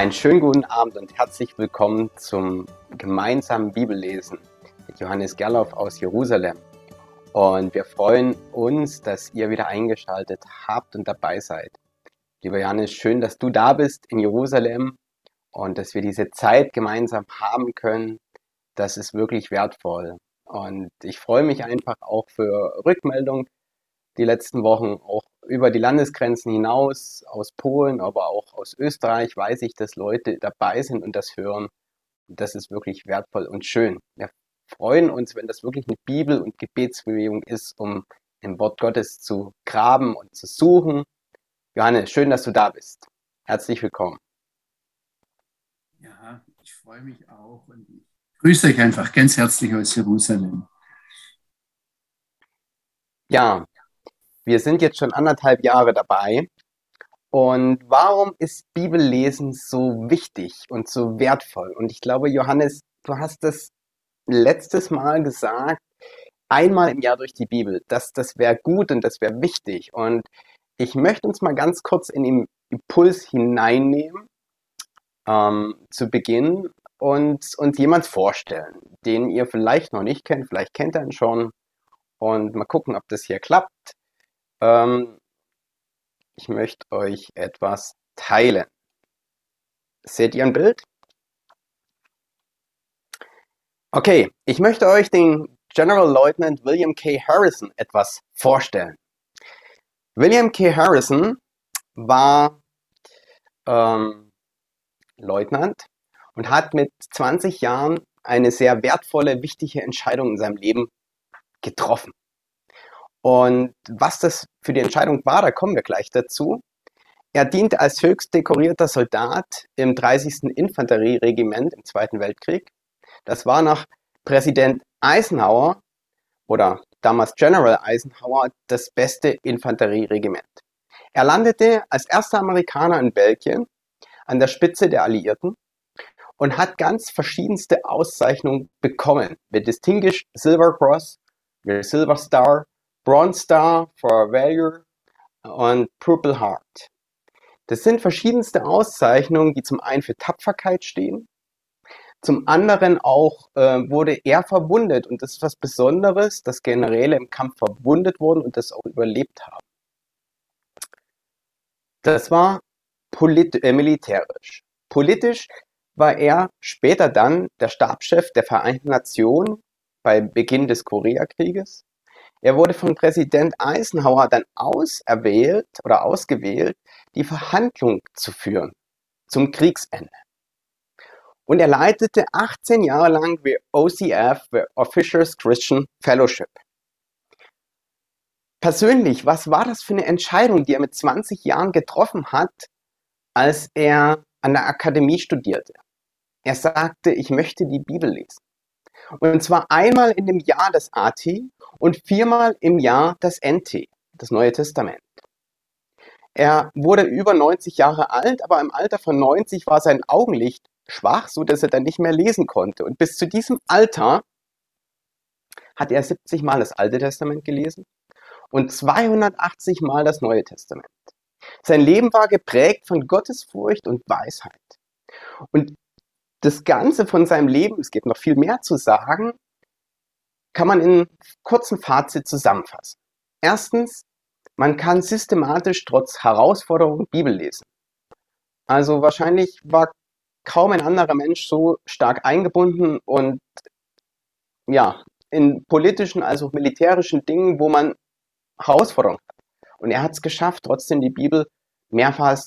Einen schönen guten Abend und herzlich willkommen zum gemeinsamen Bibellesen mit Johannes Gerloff aus Jerusalem. Und wir freuen uns, dass ihr wieder eingeschaltet habt und dabei seid. Lieber Johannes, schön, dass du da bist in Jerusalem und dass wir diese Zeit gemeinsam haben können. Das ist wirklich wertvoll. Und ich freue mich einfach auch für Rückmeldung die letzten Wochen, auch über die Landesgrenzen hinaus, aus Polen, aber auch aus Österreich, weiß ich, dass Leute dabei sind und das hören. das ist wirklich wertvoll und schön. Wir freuen uns, wenn das wirklich eine Bibel- und Gebetsbewegung ist, um im Wort Gottes zu graben und zu suchen. Johannes, schön, dass du da bist. Herzlich willkommen. Ja, ich freue mich auch und ich grüße euch einfach ganz herzlich aus Jerusalem. Ja, wir sind jetzt schon anderthalb Jahre dabei. Und warum ist Bibellesen so wichtig und so wertvoll? Und ich glaube, Johannes, du hast das letztes Mal gesagt, einmal im Jahr durch die Bibel. Das, das wäre gut und das wäre wichtig. Und ich möchte uns mal ganz kurz in den Impuls hineinnehmen, ähm, zu Beginn und uns jemand vorstellen, den ihr vielleicht noch nicht kennt, vielleicht kennt ihr ihn schon. Und mal gucken, ob das hier klappt. Ähm, ich möchte euch etwas teilen. Seht ihr ein Bild? Okay, ich möchte euch den General Lieutenant William K. Harrison etwas vorstellen. William K. Harrison war ähm, Leutnant und hat mit 20 Jahren eine sehr wertvolle, wichtige Entscheidung in seinem Leben getroffen. Und was das für die Entscheidung war, da kommen wir gleich dazu. Er diente als höchst dekorierter Soldat im 30. Infanterieregiment im Zweiten Weltkrieg. Das war nach Präsident Eisenhower oder damals General Eisenhower das beste Infanterieregiment. Er landete als erster Amerikaner in Belgien an der Spitze der Alliierten und hat ganz verschiedenste Auszeichnungen bekommen, wie Distinguished Silver Cross, wie Silver Star, Bronze Star for Valor und Purple Heart. Das sind verschiedenste Auszeichnungen, die zum einen für Tapferkeit stehen, zum anderen auch äh, wurde er verwundet und das ist was Besonderes, dass Generäle im Kampf verwundet wurden und das auch überlebt haben. Das war polit äh, militärisch. Politisch war er später dann der Stabschef der Vereinten Nationen bei Beginn des Koreakrieges. Er wurde von Präsident Eisenhower dann auserwählt oder ausgewählt, die Verhandlung zu führen zum Kriegsende. Und er leitete 18 Jahre lang die OCF, the Officers Christian Fellowship. Persönlich, was war das für eine Entscheidung, die er mit 20 Jahren getroffen hat, als er an der Akademie studierte? Er sagte, ich möchte die Bibel lesen. Und zwar einmal in dem Jahr das AT und viermal im Jahr das NT, das Neue Testament. Er wurde über 90 Jahre alt, aber im Alter von 90 war sein Augenlicht schwach, so dass er dann nicht mehr lesen konnte. Und bis zu diesem Alter hat er 70 Mal das Alte Testament gelesen und 280 Mal das Neue Testament. Sein Leben war geprägt von Gottesfurcht und Weisheit. Und das Ganze von seinem Leben, es gibt noch viel mehr zu sagen, kann man in kurzen Fazit zusammenfassen. Erstens, man kann systematisch trotz Herausforderungen Bibel lesen. Also wahrscheinlich war kaum ein anderer Mensch so stark eingebunden und ja, in politischen, also militärischen Dingen, wo man Herausforderungen hat. Und er hat es geschafft, trotzdem die Bibel mehrfach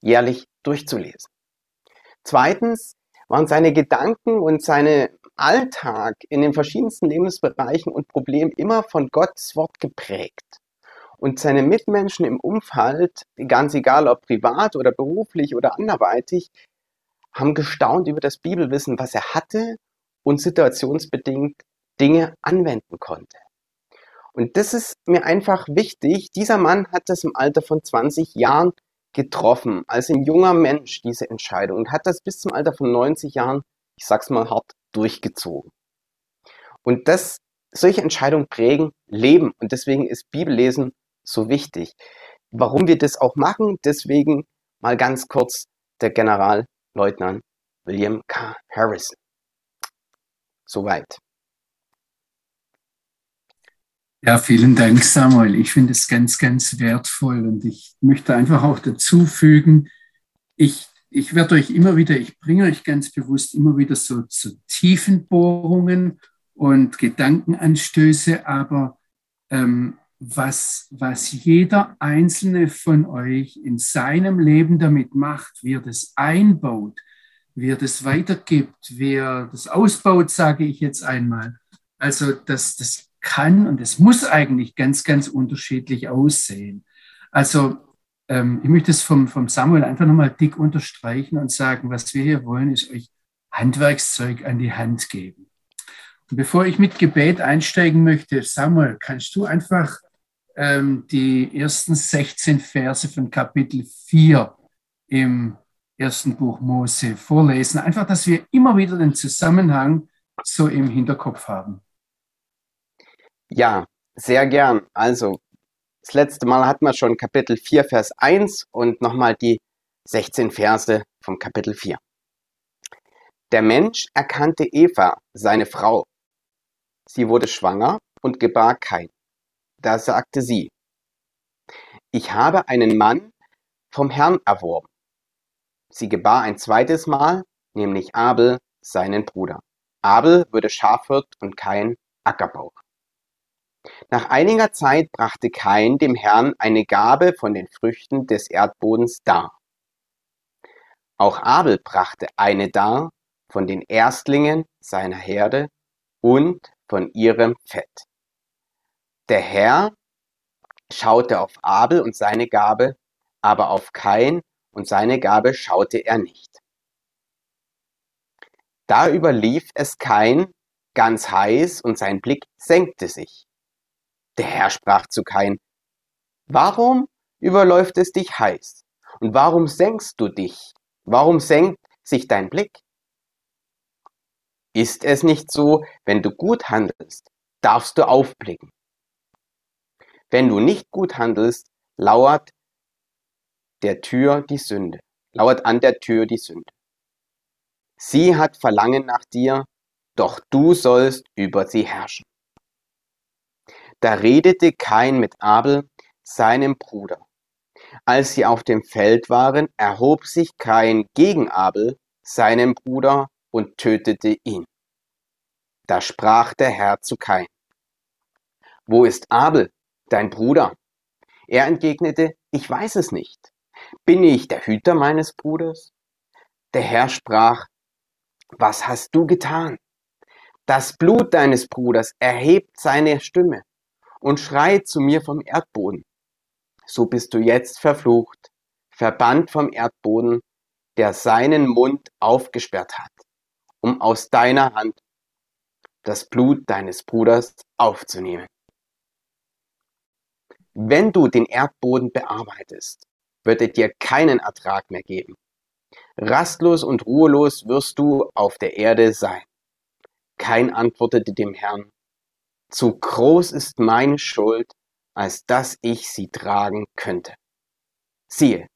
jährlich durchzulesen. Zweitens, waren seine Gedanken und seine Alltag in den verschiedensten Lebensbereichen und Problemen immer von Gottes Wort geprägt. Und seine Mitmenschen im Umfeld, ganz egal ob privat oder beruflich oder anderweitig, haben gestaunt über das Bibelwissen, was er hatte und situationsbedingt Dinge anwenden konnte. Und das ist mir einfach wichtig. Dieser Mann hat das im Alter von 20 Jahren getroffen, als ein junger Mensch diese Entscheidung und hat das bis zum Alter von 90 Jahren, ich sag's mal hart, durchgezogen. Und das, solche Entscheidungen prägen Leben und deswegen ist Bibellesen so wichtig. Warum wir das auch machen, deswegen mal ganz kurz der General Leutnant William K. Harrison. Soweit. Ja, vielen Dank, Samuel. Ich finde es ganz, ganz wertvoll und ich möchte einfach auch dazu fügen, ich, ich werde euch immer wieder, ich bringe euch ganz bewusst immer wieder so zu so tiefen Bohrungen und Gedankenanstöße, aber ähm, was, was jeder einzelne von euch in seinem Leben damit macht, wie er das einbaut, wie er das weitergibt, wie er das ausbaut, sage ich jetzt einmal. Also das, das kann und es muss eigentlich ganz, ganz unterschiedlich aussehen. Also ähm, ich möchte es vom, vom Samuel einfach nochmal dick unterstreichen und sagen, was wir hier wollen, ist euch Handwerkszeug an die Hand geben. Und bevor ich mit Gebet einsteigen möchte, Samuel, kannst du einfach ähm, die ersten 16 Verse von Kapitel 4 im ersten Buch Mose vorlesen. Einfach, dass wir immer wieder den Zusammenhang so im Hinterkopf haben. Ja, sehr gern. Also, das letzte Mal hatten wir schon Kapitel 4, Vers 1 und nochmal die 16 Verse vom Kapitel 4. Der Mensch erkannte Eva, seine Frau. Sie wurde schwanger und gebar kein. Da sagte sie, ich habe einen Mann vom Herrn erworben. Sie gebar ein zweites Mal, nämlich Abel, seinen Bruder. Abel würde Schafhirt und kein Ackerbauer. Nach einiger Zeit brachte Kain dem Herrn eine Gabe von den Früchten des Erdbodens dar. Auch Abel brachte eine dar von den Erstlingen seiner Herde und von ihrem Fett. Der Herr schaute auf Abel und seine Gabe, aber auf Kain und seine Gabe schaute er nicht. Da überlief es Kain ganz heiß und sein Blick senkte sich. Der Herr sprach zu Kain, Warum überläuft es dich heiß? Und warum senkst du dich? Warum senkt sich dein Blick? Ist es nicht so, wenn du gut handelst, darfst du aufblicken. Wenn du nicht gut handelst, lauert der Tür die Sünde, lauert an der Tür die Sünde. Sie hat Verlangen nach dir, doch du sollst über sie herrschen. Da redete Kain mit Abel, seinem Bruder. Als sie auf dem Feld waren, erhob sich Kain gegen Abel, seinen Bruder, und tötete ihn. Da sprach der Herr zu Kain. Wo ist Abel, dein Bruder? Er entgegnete, ich weiß es nicht. Bin ich der Hüter meines Bruders? Der Herr sprach, was hast du getan? Das Blut deines Bruders erhebt seine Stimme und schreit zu mir vom Erdboden. So bist du jetzt verflucht, verbannt vom Erdboden, der seinen Mund aufgesperrt hat, um aus deiner Hand das Blut deines Bruders aufzunehmen. Wenn du den Erdboden bearbeitest, wird er dir keinen Ertrag mehr geben. Rastlos und ruhelos wirst du auf der Erde sein. Kein antwortete dem Herrn, zu groß ist meine Schuld, als dass ich sie tragen könnte. Siehe,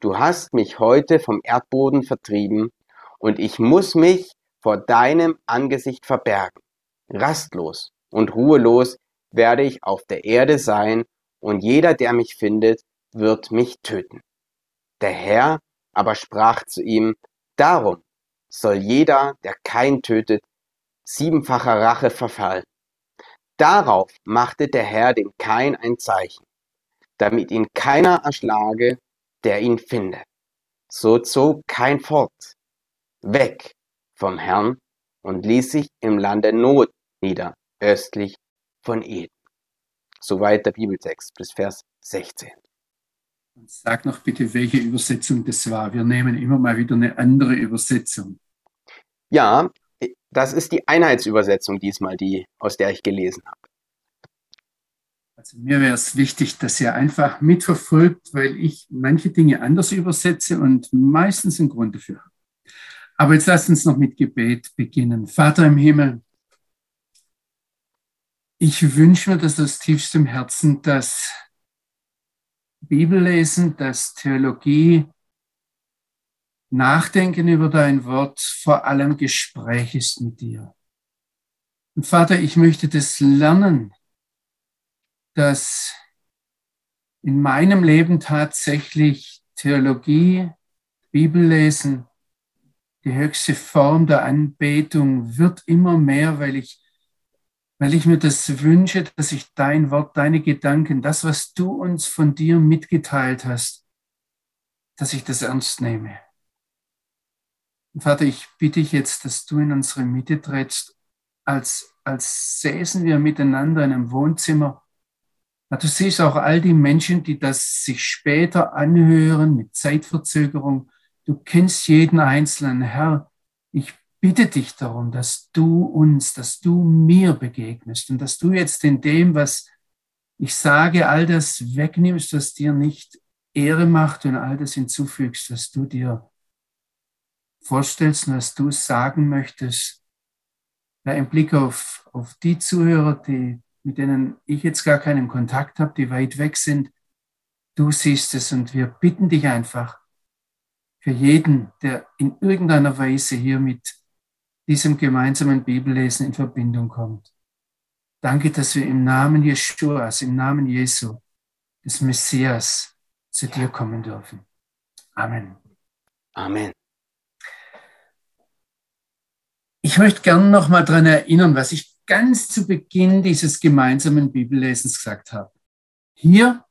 du hast mich heute vom Erdboden vertrieben, und ich muss mich vor deinem Angesicht verbergen. Rastlos und ruhelos werde ich auf der Erde sein, und jeder, der mich findet, wird mich töten. Der Herr aber sprach zu ihm, Darum soll jeder, der kein tötet, siebenfacher Rache verfallen. Darauf machte der Herr dem Kain ein Zeichen, damit ihn keiner erschlage, der ihn findet. So zog Kain fort, weg vom Herrn und ließ sich im Lande Not nieder, östlich von Eden. Soweit der Bibeltext bis Vers 16. Sag noch bitte, welche Übersetzung das war. Wir nehmen immer mal wieder eine andere Übersetzung. Ja, das ist die Einheitsübersetzung diesmal, die, aus der ich gelesen habe. Also mir wäre es wichtig, dass ihr einfach mitverfolgt, weil ich manche Dinge anders übersetze und meistens einen Grund dafür habe. Aber jetzt lasst uns noch mit Gebet beginnen. Vater im Himmel, ich wünsche mir das aus tiefstem Herzen, dass Bibellesen, dass Theologie Nachdenken über dein Wort, vor allem Gespräch ist mit dir. Und Vater, ich möchte das lernen, dass in meinem Leben tatsächlich Theologie, Bibellesen, die höchste Form der Anbetung wird immer mehr, weil ich, weil ich mir das wünsche, dass ich dein Wort, deine Gedanken, das, was du uns von dir mitgeteilt hast, dass ich das ernst nehme. Und Vater, ich bitte dich jetzt, dass du in unsere Mitte trittst, als, als säßen wir miteinander in einem Wohnzimmer. Du siehst auch all die Menschen, die das sich später anhören mit Zeitverzögerung. Du kennst jeden Einzelnen. Herr, ich bitte dich darum, dass du uns, dass du mir begegnest und dass du jetzt in dem, was ich sage, all das wegnimmst, was dir nicht Ehre macht und all das hinzufügst, was du dir vorstellst und was du sagen möchtest. Ja, Im Blick auf, auf die Zuhörer, die, mit denen ich jetzt gar keinen Kontakt habe, die weit weg sind, du siehst es und wir bitten dich einfach für jeden, der in irgendeiner Weise hier mit diesem gemeinsamen Bibellesen in Verbindung kommt. Danke, dass wir im Namen Jeschuas, im Namen Jesu, des Messias, zu dir kommen dürfen. Amen. Amen. Ich möchte gerne noch mal daran erinnern, was ich ganz zu Beginn dieses gemeinsamen Bibellesens gesagt habe. Hier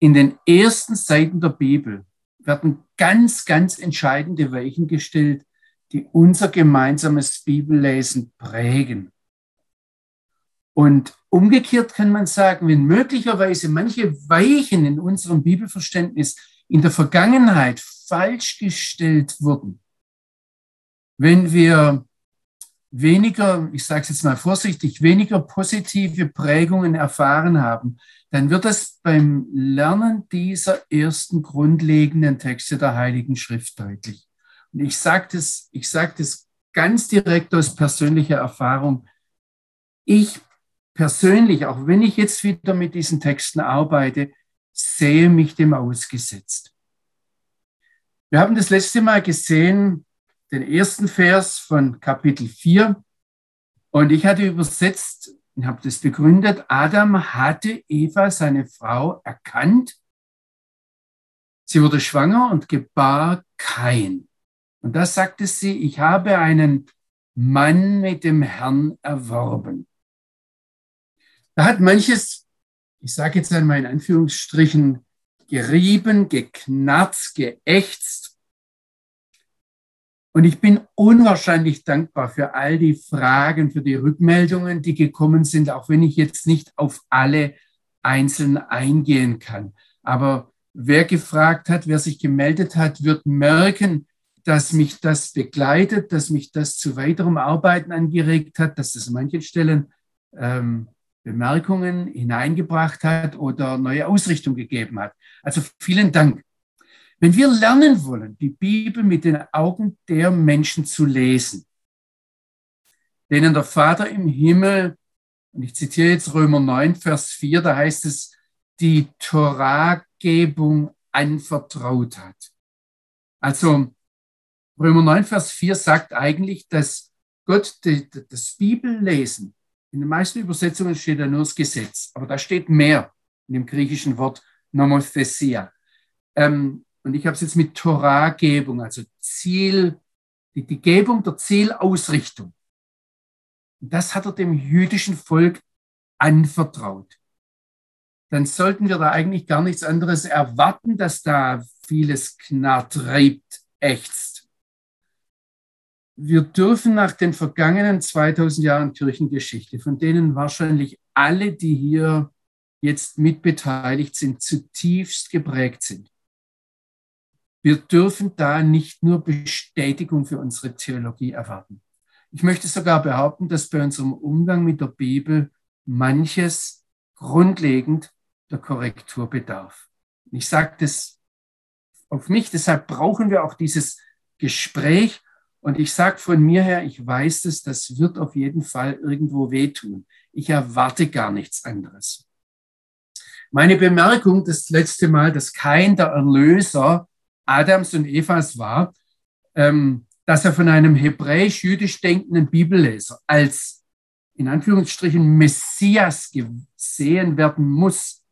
in den ersten Seiten der Bibel werden ganz, ganz entscheidende Weichen gestellt, die unser gemeinsames Bibellesen prägen. Und umgekehrt kann man sagen, wenn möglicherweise manche Weichen in unserem Bibelverständnis in der Vergangenheit falsch gestellt wurden, wenn wir weniger, ich sage es jetzt mal vorsichtig, weniger positive Prägungen erfahren haben, dann wird es beim Lernen dieser ersten grundlegenden Texte der Heiligen Schrift deutlich. Und ich sage das, ich sage das ganz direkt aus persönlicher Erfahrung. Ich persönlich, auch wenn ich jetzt wieder mit diesen Texten arbeite, sehe mich dem ausgesetzt. Wir haben das letzte Mal gesehen, den ersten Vers von Kapitel 4. Und ich hatte übersetzt und habe das begründet. Adam hatte Eva, seine Frau, erkannt. Sie wurde schwanger und gebar kein. Und da sagte sie, ich habe einen Mann mit dem Herrn erworben. Da hat manches, ich sage jetzt einmal in Anführungsstrichen, gerieben, geknarzt, geächtzt. Und ich bin unwahrscheinlich dankbar für all die Fragen, für die Rückmeldungen, die gekommen sind, auch wenn ich jetzt nicht auf alle einzeln eingehen kann. Aber wer gefragt hat, wer sich gemeldet hat, wird merken, dass mich das begleitet, dass mich das zu weiterem Arbeiten angeregt hat, dass es an manchen Stellen ähm, Bemerkungen hineingebracht hat oder neue Ausrichtung gegeben hat. Also vielen Dank. Wenn wir lernen wollen, die Bibel mit den Augen der Menschen zu lesen, denen der Vater im Himmel, und ich zitiere jetzt Römer 9, Vers 4, da heißt es, die Torahgebung anvertraut hat. Also Römer 9, Vers 4 sagt eigentlich, dass Gott das Bibellesen, in den meisten Übersetzungen steht da nur das Gesetz, aber da steht mehr in dem griechischen Wort Nomothesia. Ähm, und ich habe es jetzt mit Torahgebung, also Ziel, die, die Gebung der Zielausrichtung. Und das hat er dem jüdischen Volk anvertraut. Dann sollten wir da eigentlich gar nichts anderes erwarten, dass da vieles knarrt, reibt, ächzt. Wir dürfen nach den vergangenen 2000 Jahren Kirchengeschichte, von denen wahrscheinlich alle, die hier jetzt mitbeteiligt sind, zutiefst geprägt sind, wir dürfen da nicht nur Bestätigung für unsere Theologie erwarten. Ich möchte sogar behaupten, dass bei unserem Umgang mit der Bibel manches grundlegend der Korrektur bedarf. Ich sage das auf mich, deshalb brauchen wir auch dieses Gespräch. Und ich sage von mir her, ich weiß es, das wird auf jeden Fall irgendwo wehtun. Ich erwarte gar nichts anderes. Meine Bemerkung das letzte Mal, dass kein der Erlöser Adams und Evas war, ähm, dass er von einem hebräisch-jüdisch denkenden Bibelleser als in Anführungsstrichen Messias gesehen werden muss,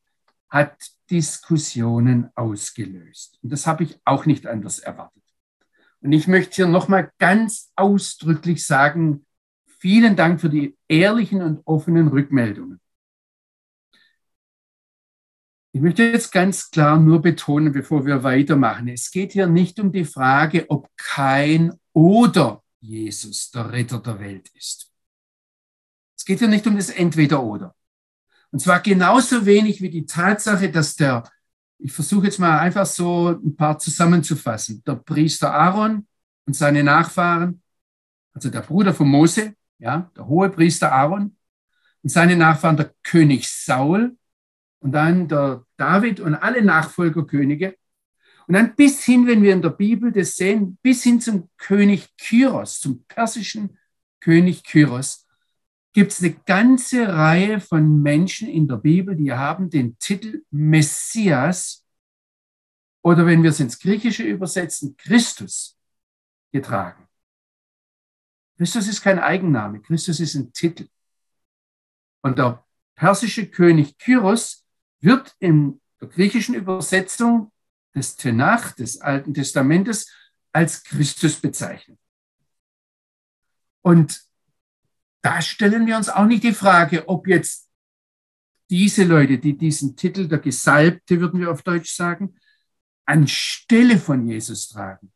hat Diskussionen ausgelöst. Und das habe ich auch nicht anders erwartet. Und ich möchte hier nochmal ganz ausdrücklich sagen, vielen Dank für die ehrlichen und offenen Rückmeldungen. Ich möchte jetzt ganz klar nur betonen, bevor wir weitermachen, es geht hier nicht um die Frage, ob kein oder Jesus der Retter der Welt ist. Es geht hier nicht um das Entweder-Oder. Und zwar genauso wenig wie die Tatsache, dass der, ich versuche jetzt mal einfach so ein paar zusammenzufassen, der Priester Aaron und seine Nachfahren, also der Bruder von Mose, ja, der hohe Priester Aaron und seine Nachfahren, der König Saul und dann der David und alle Nachfolgerkönige. Und dann bis hin, wenn wir in der Bibel das sehen, bis hin zum König Kyros, zum persischen König Kyros, gibt es eine ganze Reihe von Menschen in der Bibel, die haben den Titel Messias oder wenn wir es ins Griechische übersetzen, Christus getragen. Christus ist kein Eigenname, Christus ist ein Titel. Und der persische König Kyros wird in der griechischen Übersetzung des Tenach, des Alten Testamentes, als Christus bezeichnet. Und da stellen wir uns auch nicht die Frage, ob jetzt diese Leute, die diesen Titel der Gesalbte, würden wir auf Deutsch sagen, anstelle von Jesus tragen.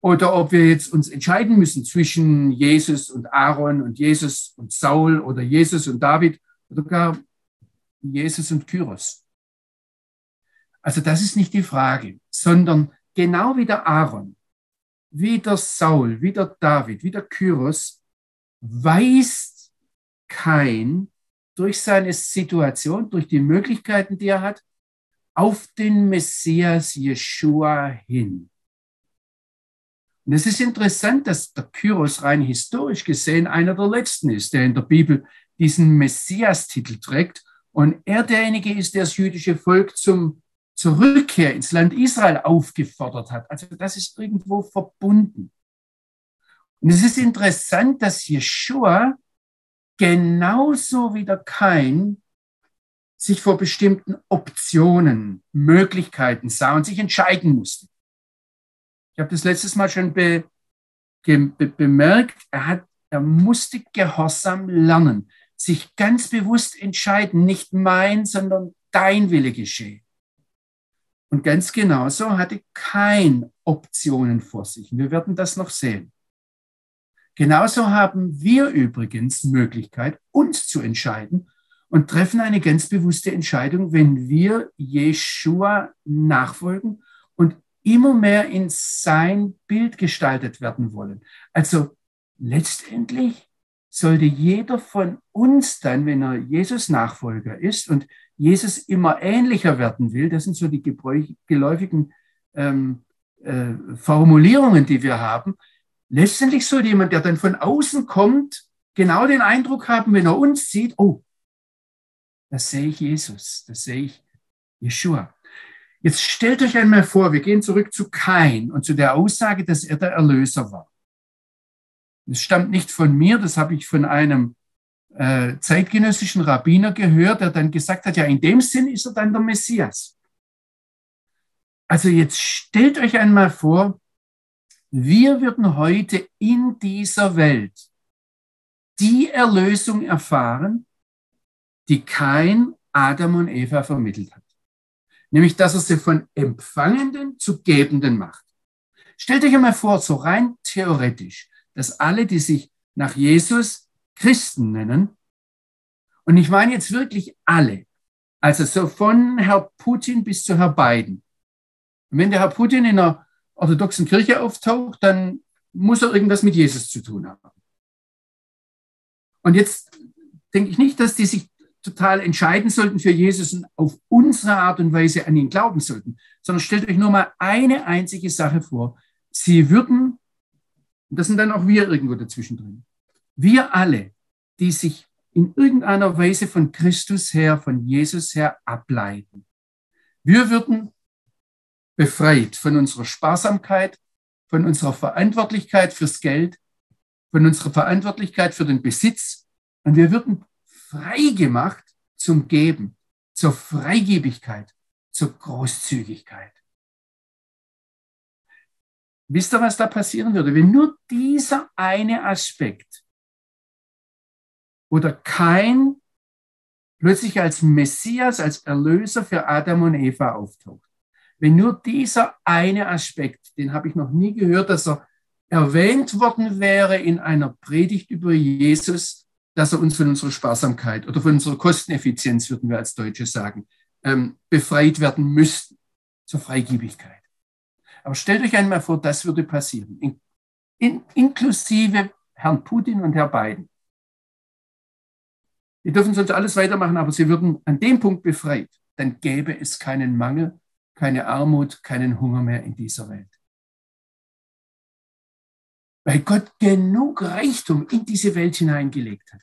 Oder ob wir jetzt uns entscheiden müssen zwischen Jesus und Aaron und Jesus und Saul oder Jesus und David oder gar Jesus und Kyros. Also das ist nicht die Frage, sondern genau wie der Aaron, wie der Saul, wie der David, wie der Kyros, weist kein durch seine Situation, durch die Möglichkeiten, die er hat, auf den Messias Jeshua hin. Und es ist interessant, dass der Kyros rein historisch gesehen einer der letzten ist, der in der Bibel diesen Messias-Titel trägt und er derjenige ist, der das jüdische Volk zum, zur Rückkehr ins Land Israel aufgefordert hat. Also das ist irgendwo verbunden. Und es ist interessant, dass Jeshua genauso wie der Kain sich vor bestimmten Optionen, Möglichkeiten sah und sich entscheiden musste. Ich habe das letztes Mal schon be, be, bemerkt, er, hat, er musste Gehorsam lernen, sich ganz bewusst entscheiden, nicht mein, sondern dein Wille geschehe. Und ganz genauso hatte kein Optionen vor sich. Wir werden das noch sehen. Genauso haben wir übrigens Möglichkeit, uns zu entscheiden und treffen eine ganz bewusste Entscheidung, wenn wir Jeshua nachfolgen und immer mehr in sein Bild gestaltet werden wollen. Also letztendlich sollte jeder von uns dann, wenn er Jesus Nachfolger ist und Jesus immer ähnlicher werden will, das sind so die geläufigen ähm, äh, Formulierungen, die wir haben, Letztendlich sollte jemand, der dann von außen kommt, genau den Eindruck haben, wenn er uns sieht, oh, da sehe ich Jesus, da sehe ich Yeshua. Jetzt stellt euch einmal vor, wir gehen zurück zu Kain und zu der Aussage, dass er der Erlöser war. Das stammt nicht von mir, das habe ich von einem äh, zeitgenössischen Rabbiner gehört, der dann gesagt hat, ja, in dem Sinn ist er dann der Messias. Also jetzt stellt euch einmal vor, wir würden heute in dieser Welt die Erlösung erfahren, die kein Adam und Eva vermittelt hat. Nämlich, dass er sie von Empfangenden zu Gebenden macht. Stellt euch einmal vor, so rein theoretisch, dass alle, die sich nach Jesus Christen nennen, und ich meine jetzt wirklich alle, also so von Herr Putin bis zu Herr Biden. Und wenn der Herr Putin in einer orthodoxen Kirche auftaucht, dann muss er irgendwas mit Jesus zu tun haben. Und jetzt denke ich nicht, dass die sich total entscheiden sollten für Jesus und auf unsere Art und Weise an ihn glauben sollten, sondern stellt euch nur mal eine einzige Sache vor. Sie würden, und das sind dann auch wir irgendwo dazwischen drin, wir alle, die sich in irgendeiner Weise von Christus her, von Jesus her ableiten. Wir würden befreit von unserer Sparsamkeit, von unserer Verantwortlichkeit fürs Geld, von unserer Verantwortlichkeit für den Besitz. Und wir würden frei gemacht zum Geben, zur Freigebigkeit, zur Großzügigkeit. Wisst ihr, was da passieren würde, wenn nur dieser eine Aspekt oder kein plötzlich als Messias, als Erlöser für Adam und Eva auftaucht? Wenn nur dieser eine Aspekt, den habe ich noch nie gehört, dass er erwähnt worden wäre in einer Predigt über Jesus, dass er uns von unserer Sparsamkeit oder von unserer Kosteneffizienz, würden wir als Deutsche sagen, ähm, befreit werden müssten zur Freigiebigkeit. Aber stellt euch einmal vor, das würde passieren, in, in, inklusive Herrn Putin und Herr Biden. Die dürfen sonst alles weitermachen, aber sie würden an dem Punkt befreit. Dann gäbe es keinen Mangel, keine Armut, keinen Hunger mehr in dieser Welt. Weil Gott genug Reichtum in diese Welt hineingelegt hat.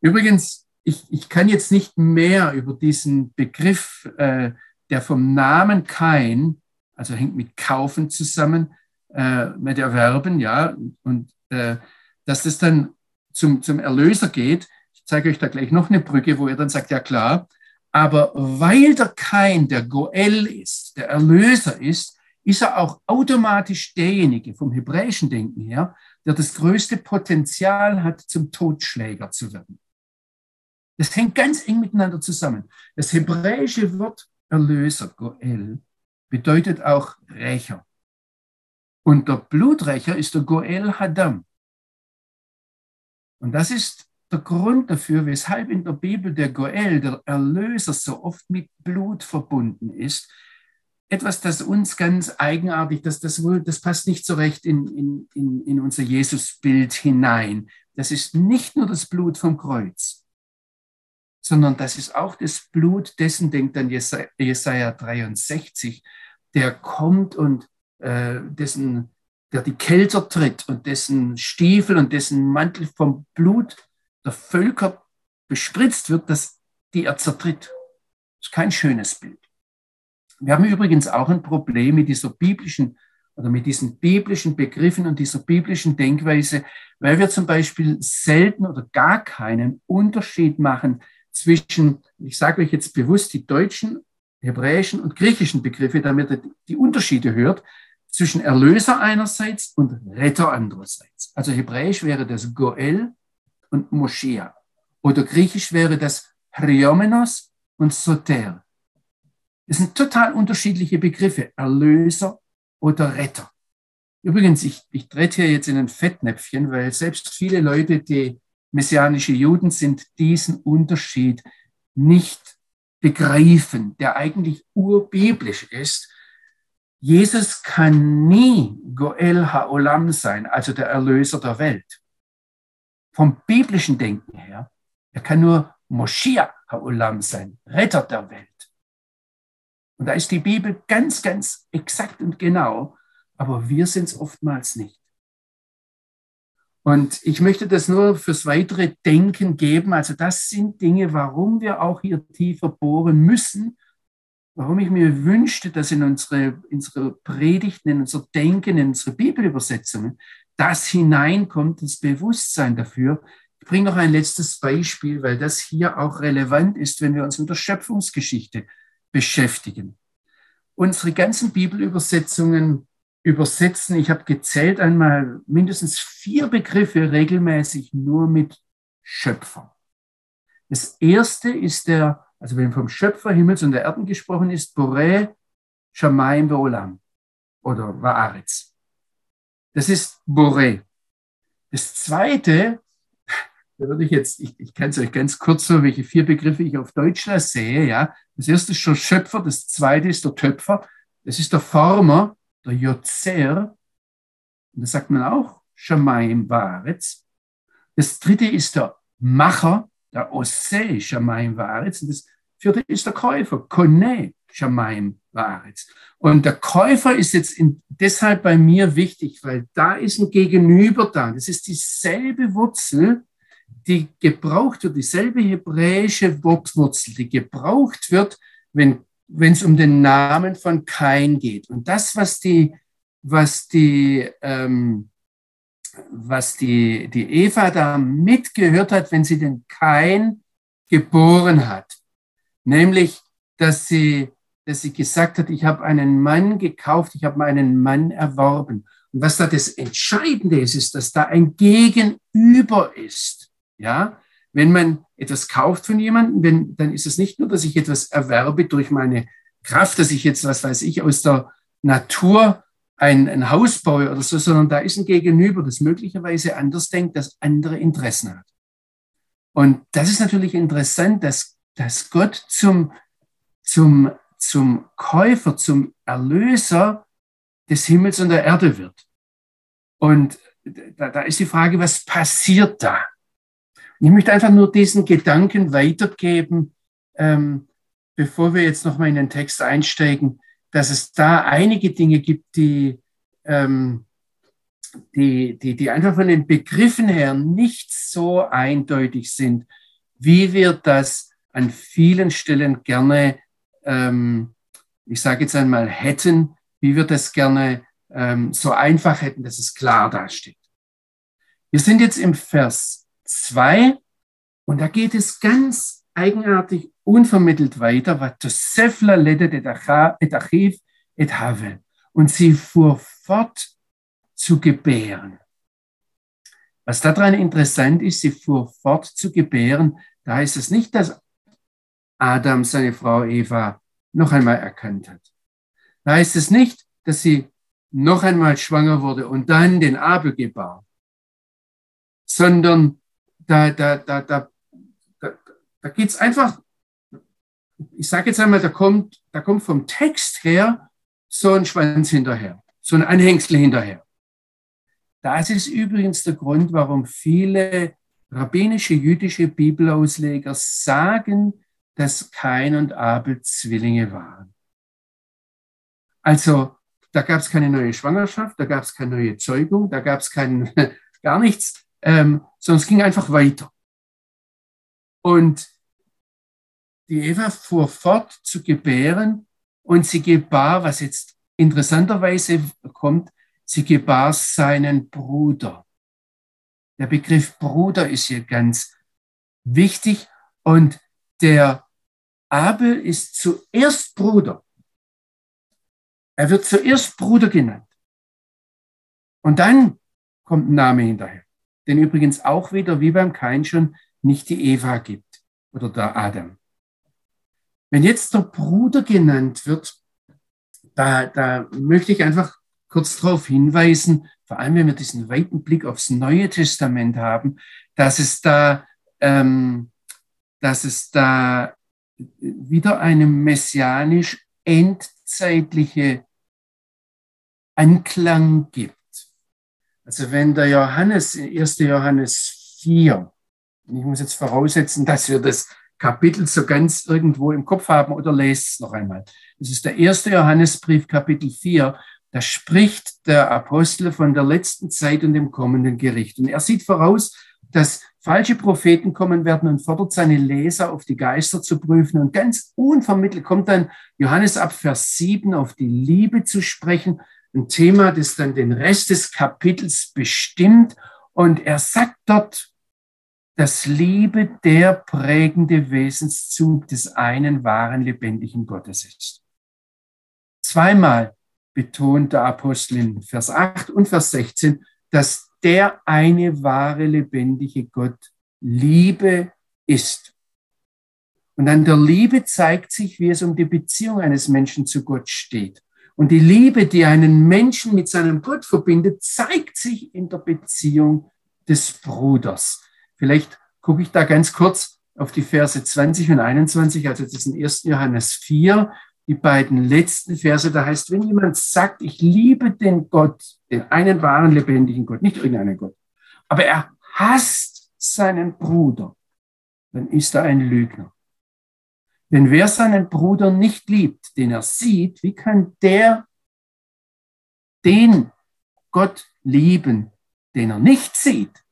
Übrigens, ich, ich kann jetzt nicht mehr über diesen Begriff äh, der vom Namen Kain, also hängt mit Kaufen zusammen, äh, mit Erwerben, ja, und äh, dass das dann zum, zum Erlöser geht. Ich zeige euch da gleich noch eine Brücke, wo er dann sagt, ja klar, aber weil der Kain der Goel ist, der Erlöser ist, ist er auch automatisch derjenige vom hebräischen Denken her, der das größte Potenzial hat, zum Totschläger zu werden. Das hängt ganz eng miteinander zusammen. Das hebräische Wort Erlöser, Goel, bedeutet auch Rächer. Und der Bluträcher ist der Goel Hadam. Und das ist der Grund dafür, weshalb in der Bibel der Goel, der Erlöser, so oft mit Blut verbunden ist. Etwas, das uns ganz eigenartig, das, das, wohl, das passt nicht so recht in, in, in, in unser Jesusbild hinein. Das ist nicht nur das Blut vom Kreuz, sondern das ist auch das Blut dessen, denkt dann Jesaja 63, der kommt und äh, dessen, der die Kälter tritt und dessen Stiefel und dessen Mantel vom Blut der Völker bespritzt wird, dass die er zertritt. Das ist kein schönes Bild. Wir haben übrigens auch ein Problem mit dieser biblischen oder mit diesen biblischen Begriffen und dieser biblischen Denkweise, weil wir zum Beispiel selten oder gar keinen Unterschied machen zwischen, ich sage euch jetzt bewusst die deutschen, hebräischen und griechischen Begriffe, damit ihr die Unterschiede hört, zwischen Erlöser einerseits und Retter andererseits. Also hebräisch wäre das Goel und Moschea. Oder griechisch wäre das Hriomenos und Soter. Das sind total unterschiedliche Begriffe, Erlöser oder Retter. Übrigens, ich, ich trete hier jetzt in ein Fettnäpfchen, weil selbst viele Leute, die messianische Juden sind diesen Unterschied nicht begreifen, der eigentlich urbiblisch ist. Jesus kann nie Goel Haolam sein, also der Erlöser der Welt. Vom biblischen Denken her, er kann nur Moschia Haolam sein, Retter der Welt. Und da ist die Bibel ganz, ganz exakt und genau, aber wir sind es oftmals nicht. Und ich möchte das nur fürs weitere Denken geben. Also das sind Dinge, warum wir auch hier tiefer bohren müssen, warum ich mir wünschte, dass in unsere, unsere Predigten, in unser Denken, in unsere Bibelübersetzungen das hineinkommt, das Bewusstsein dafür. Ich bringe noch ein letztes Beispiel, weil das hier auch relevant ist, wenn wir uns mit der Schöpfungsgeschichte beschäftigen. Unsere ganzen Bibelübersetzungen übersetzen. Ich habe gezählt einmal mindestens vier Begriffe regelmäßig nur mit Schöpfer. Das erste ist der, also wenn vom Schöpfer Himmels und der Erden gesprochen ist, Boré Shamaim Beolam oder Vaaretz. Das ist Boré. Das zweite, da würde ich jetzt, ich, ich kann es euch ganz kurz so, welche vier Begriffe ich auf Deutsch sehe, ja. Das erste ist schon Schöpfer, das zweite ist der Töpfer, das ist der Former, der Yotzer, und das sagt man auch, Shamaim Varetz. Das dritte ist der Macher, der Ose Shamaim Varetz. Und das vierte ist der Käufer, Kone Shamaim Varetz. Und der Käufer ist jetzt in, deshalb bei mir wichtig, weil da ist ein Gegenüber da. Das ist dieselbe Wurzel, die gebraucht wird, dieselbe hebräische Wortwurzel, die gebraucht wird, wenn wenn es um den Namen von Kain geht. Und das, was die, was die, ähm, was die, die Eva da mitgehört hat, wenn sie den Kain geboren hat, nämlich, dass sie, dass sie gesagt hat, ich habe einen Mann gekauft, ich habe meinen Mann erworben. Und was da das Entscheidende ist, ist, dass da ein Gegenüber ist. Ja, wenn man etwas kauft von jemandem, wenn, dann ist es nicht nur, dass ich etwas erwerbe durch meine Kraft, dass ich jetzt, was weiß ich, aus der Natur ein, ein Haus baue oder so, sondern da ist ein Gegenüber, das möglicherweise anders denkt, das andere Interessen hat. Und das ist natürlich interessant, dass, dass Gott zum, zum, zum Käufer, zum Erlöser des Himmels und der Erde wird. Und da, da ist die Frage, was passiert da? Ich möchte einfach nur diesen Gedanken weitergeben, ähm, bevor wir jetzt nochmal in den Text einsteigen, dass es da einige Dinge gibt, die, ähm, die, die, die einfach von den Begriffen her nicht so eindeutig sind, wie wir das an vielen Stellen gerne, ähm, ich sage jetzt einmal, hätten, wie wir das gerne ähm, so einfach hätten, dass es klar dasteht. Wir sind jetzt im Vers 2 und da geht es ganz eigenartig unvermittelt weiter, was Tosefla ledet et Achiv et Havel. Und sie fuhr fort zu gebären. Was daran interessant ist, sie fuhr fort zu gebären, da heißt es nicht, dass Adam seine Frau Eva noch einmal erkannt hat. Da heißt es nicht, dass sie noch einmal schwanger wurde und dann den Abel gebar, sondern da, da, da, da, da, da geht es einfach, ich sage jetzt einmal, da kommt, da kommt vom Text her so ein Schwanz hinterher, so ein Anhängsel hinterher. Das ist übrigens der Grund, warum viele rabbinische jüdische Bibelausleger sagen, dass Kain und Abel Zwillinge waren. Also da gab es keine neue Schwangerschaft, da gab es keine neue Zeugung, da gab es gar nichts, ähm, sondern es ging einfach weiter. Und die Eva fuhr fort zu gebären und sie gebar, was jetzt interessanterweise kommt, sie gebar seinen Bruder. Der Begriff Bruder ist hier ganz wichtig und der Abel ist zuerst Bruder. Er wird zuerst Bruder genannt. Und dann kommt ein Name hinterher. Den übrigens auch wieder, wie beim Kain schon, nicht die Eva gibt oder der Adam. Wenn jetzt der Bruder genannt wird, da, da möchte ich einfach kurz darauf hinweisen, vor allem wenn wir diesen weiten Blick aufs Neue Testament haben, dass es da, ähm, dass es da wieder eine messianisch endzeitliche Anklang gibt. Also wenn der Johannes, 1. Johannes 4, ich muss jetzt voraussetzen, dass wir das Kapitel so ganz irgendwo im Kopf haben oder lest es noch einmal. Das ist der 1. Johannesbrief, Kapitel 4. Da spricht der Apostel von der letzten Zeit und dem kommenden Gericht. Und er sieht voraus, dass falsche Propheten kommen werden und fordert seine Leser auf die Geister zu prüfen. Und ganz unvermittelt kommt dann Johannes ab Vers 7 auf die Liebe zu sprechen ein Thema, das dann den Rest des Kapitels bestimmt. Und er sagt dort, dass Liebe der prägende Wesenszug des einen wahren lebendigen Gottes ist. Zweimal betont der Apostel in Vers 8 und Vers 16, dass der eine wahre lebendige Gott Liebe ist. Und an der Liebe zeigt sich, wie es um die Beziehung eines Menschen zu Gott steht. Und die Liebe, die einen Menschen mit seinem Gott verbindet, zeigt sich in der Beziehung des Bruders. Vielleicht gucke ich da ganz kurz auf die Verse 20 und 21, also das sind 1. Johannes 4, die beiden letzten Verse. Da heißt, wenn jemand sagt, ich liebe den Gott, den einen wahren lebendigen Gott, nicht irgendeinen Gott, aber er hasst seinen Bruder, dann ist er ein Lügner. Denn wer seinen Bruder nicht liebt, den er sieht, wie kann der den Gott lieben, den er nicht sieht?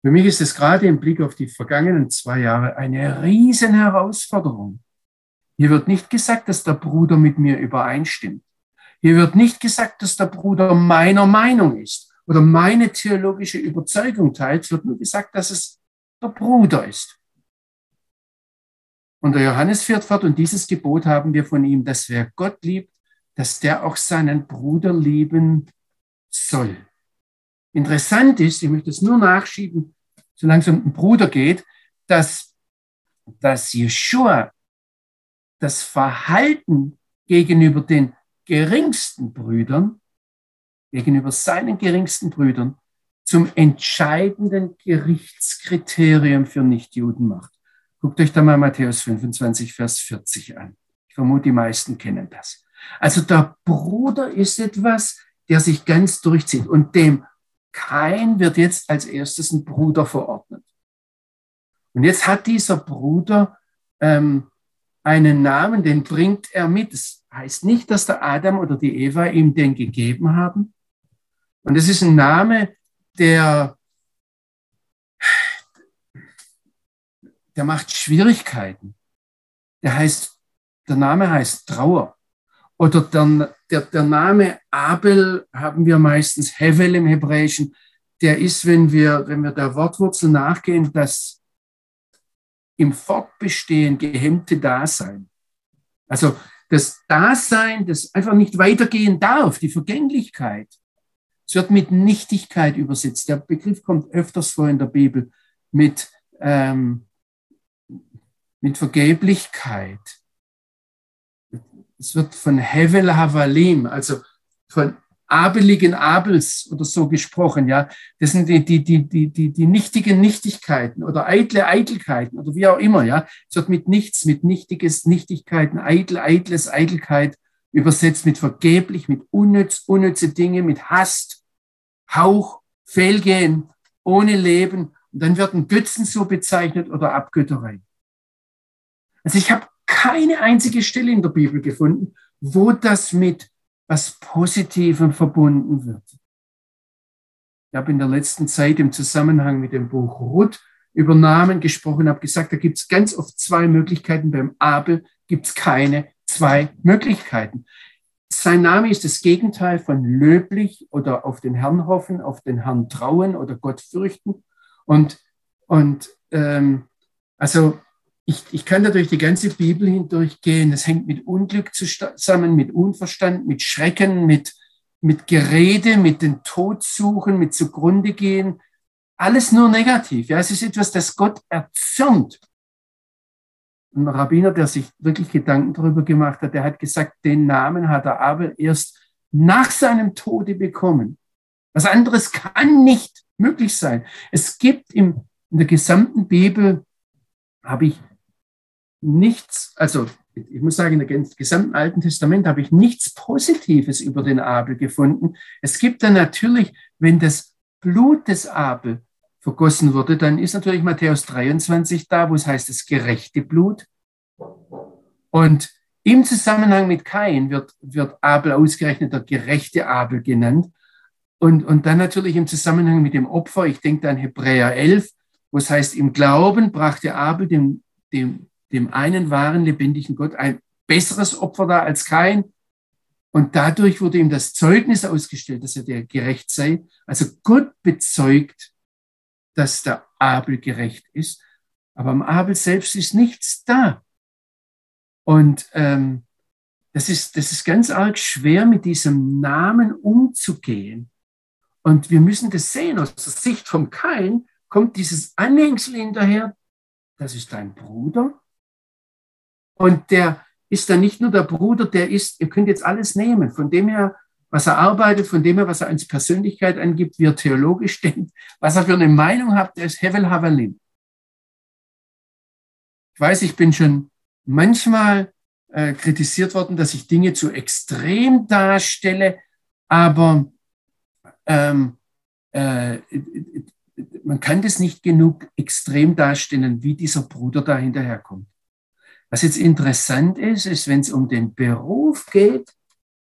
Für mich ist es gerade im Blick auf die vergangenen zwei Jahre eine riesen Herausforderung. Hier wird nicht gesagt, dass der Bruder mit mir übereinstimmt. Hier wird nicht gesagt, dass der Bruder meiner Meinung ist oder meine theologische Überzeugung teilt. Es wird nur gesagt, dass es der Bruder ist. Und der Johannes fährt fort und dieses Gebot haben wir von ihm, dass wer Gott liebt, dass der auch seinen Bruder lieben soll. Interessant ist, ich möchte es nur nachschieben, solange es um den Bruder geht, dass, dass Jeshua das Verhalten gegenüber den geringsten Brüdern, gegenüber seinen geringsten Brüdern, zum entscheidenden Gerichtskriterium für Nichtjuden macht. Guckt euch da mal Matthäus 25, Vers 40 an. Ich vermute, die meisten kennen das. Also der Bruder ist etwas, der sich ganz durchzieht und dem kein wird jetzt als erstes ein Bruder verordnet. Und jetzt hat dieser Bruder ähm, einen Namen, den bringt er mit. Das heißt nicht, dass der Adam oder die Eva ihm den gegeben haben. Und es ist ein Name, der, der macht Schwierigkeiten. Der heißt, der Name heißt Trauer. Oder der, der, der Name Abel haben wir meistens Hevel im Hebräischen. Der ist, wenn wir, wenn wir der Wortwurzel nachgehen, das im Fortbestehen gehemmte Dasein. Also das Dasein, das einfach nicht weitergehen darf, die Vergänglichkeit. Es wird mit Nichtigkeit übersetzt. Der Begriff kommt öfters vor in der Bibel mit, ähm, mit Vergeblichkeit. Es wird von Hevel Havalim, also von abeligen Abels oder so gesprochen, ja. Das sind die, die, die, die, die, die nichtigen Nichtigkeiten oder eitle Eitelkeiten oder wie auch immer, ja. Es wird mit nichts, mit nichtiges, Nichtigkeiten, eitel, eitles, Eitelkeit übersetzt mit vergeblich, mit unnütz, unnütze Dinge, mit Hast, Hauch, Fehlgehen, ohne Leben. Und dann werden Götzen so bezeichnet oder Abgötterei. Also ich habe keine einzige Stelle in der Bibel gefunden, wo das mit was Positivem verbunden wird. Ich habe in der letzten Zeit im Zusammenhang mit dem Buch Ruth über Namen gesprochen, habe gesagt, da gibt es ganz oft zwei Möglichkeiten. Beim Abel gibt es keine zwei Möglichkeiten. Sein Name ist das Gegenteil von löblich oder auf den Herrn hoffen, auf den Herrn trauen oder Gott fürchten. Und, und ähm, also ich, ich kann da durch die ganze Bibel hindurchgehen. Es hängt mit Unglück zusammen, mit Unverstand, mit Schrecken, mit, mit Gerede, mit den Tod suchen, mit zugrunde gehen. Alles nur negativ. Ja, es ist etwas, das Gott erzürnt. Ein Rabbiner, der sich wirklich Gedanken darüber gemacht hat, der hat gesagt, den Namen hat er Abel erst nach seinem Tode bekommen. Was anderes kann nicht möglich sein. Es gibt im, in der gesamten Bibel, habe ich nichts, also ich muss sagen, im gesamten Alten Testament habe ich nichts Positives über den Abel gefunden. Es gibt dann natürlich, wenn das Blut des Abel vergossen wurde, dann ist natürlich Matthäus 23 da, wo es heißt, das gerechte Blut. Und im Zusammenhang mit Kain wird, wird Abel ausgerechnet der gerechte Abel genannt. Und, und dann natürlich im Zusammenhang mit dem Opfer, ich denke an Hebräer 11, wo es heißt, im Glauben brachte Abel dem, dem dem einen wahren, lebendigen Gott ein besseres Opfer da als kein. Und dadurch wurde ihm das Zeugnis ausgestellt, dass er der gerecht sei. Also Gott bezeugt, dass der Abel gerecht ist. Aber am Abel selbst ist nichts da. Und ähm, das, ist, das ist ganz arg schwer, mit diesem Namen umzugehen. Und wir müssen das sehen. Aus der Sicht vom Kain kommt dieses Anhängsel hinterher. Das ist dein Bruder. Und der ist dann nicht nur der Bruder, der ist, ihr könnt jetzt alles nehmen, von dem her, was er arbeitet, von dem her, was er als Persönlichkeit angibt, wie er theologisch denkt, was er für eine Meinung hat, der ist Hevel Havalim. Ich weiß, ich bin schon manchmal äh, kritisiert worden, dass ich Dinge zu extrem darstelle, aber ähm, äh, man kann das nicht genug extrem darstellen, wie dieser Bruder da hinterherkommt. Was jetzt interessant ist, ist, wenn es um den Beruf geht,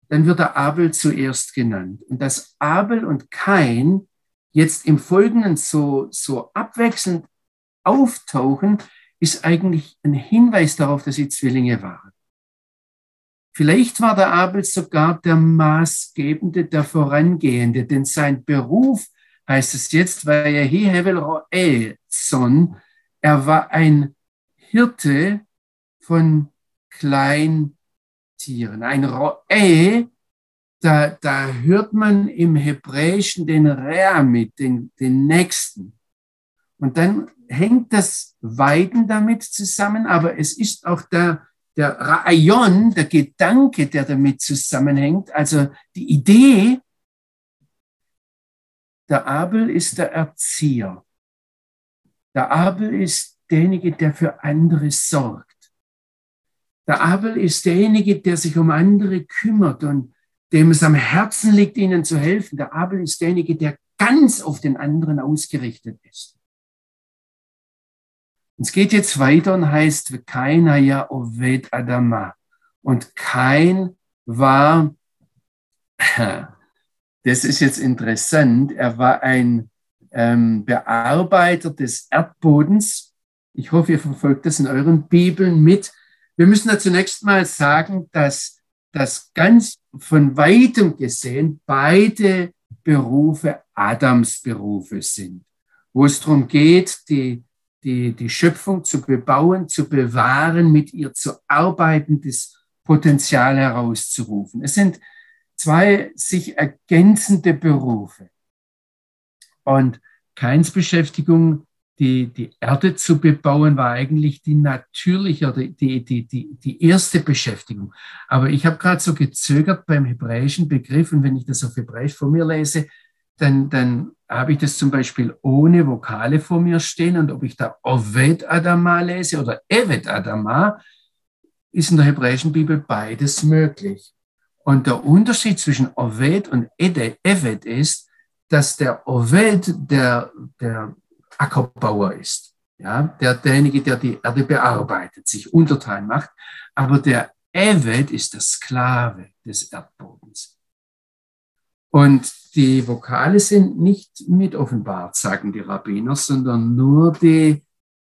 dann wird der Abel zuerst genannt. Und dass Abel und Kain jetzt im Folgenden so, so abwechselnd auftauchen, ist eigentlich ein Hinweis darauf, dass sie Zwillinge waren. Vielleicht war der Abel sogar der Maßgebende, der Vorangehende, denn sein Beruf, heißt es jetzt, war ja Hevel Roelson. Er war ein Hirte von Kleintieren. Ein Roe, da, da hört man im Hebräischen den Rea mit, den, den Nächsten. Und dann hängt das Weiden damit zusammen, aber es ist auch der, der Rayon, der Gedanke, der damit zusammenhängt, also die Idee, der Abel ist der Erzieher. Der Abel ist derjenige, der für andere sorgt. Der Abel ist derjenige, der sich um andere kümmert und dem es am Herzen liegt, ihnen zu helfen. Der Abel ist derjenige, der ganz auf den anderen ausgerichtet ist. Es geht jetzt weiter und heißt, keiner ja Oved Adama. Und kein war, das ist jetzt interessant, er war ein ähm, Bearbeiter des Erdbodens. Ich hoffe, ihr verfolgt das in euren Bibeln mit. Wir müssen da zunächst mal sagen, dass das ganz von weitem gesehen beide Berufe Adams Berufe sind, wo es darum geht, die die, die Schöpfung zu bebauen, zu bewahren, mit ihr zu arbeiten, das Potenzial herauszurufen. Es sind zwei sich ergänzende Berufe. Und Keins Beschäftigung, die, die Erde zu bebauen, war eigentlich die natürliche die, die, die, die erste Beschäftigung. Aber ich habe gerade so gezögert beim hebräischen Begriff und wenn ich das auf Hebräisch vor mir lese, dann, dann habe ich das zum Beispiel ohne Vokale vor mir stehen und ob ich da Oved Adama lese oder Evet Adama, ist in der hebräischen Bibel beides möglich. Und der Unterschied zwischen Oved und Ede, Evet ist, dass der Oved der, der Ackerbauer ist. Ja, der, derjenige, der die Erde bearbeitet, sich untertan macht. Aber der Evet ist der Sklave des Erdbodens. Und die Vokale sind nicht mit offenbart, sagen die Rabbiner, sondern nur die,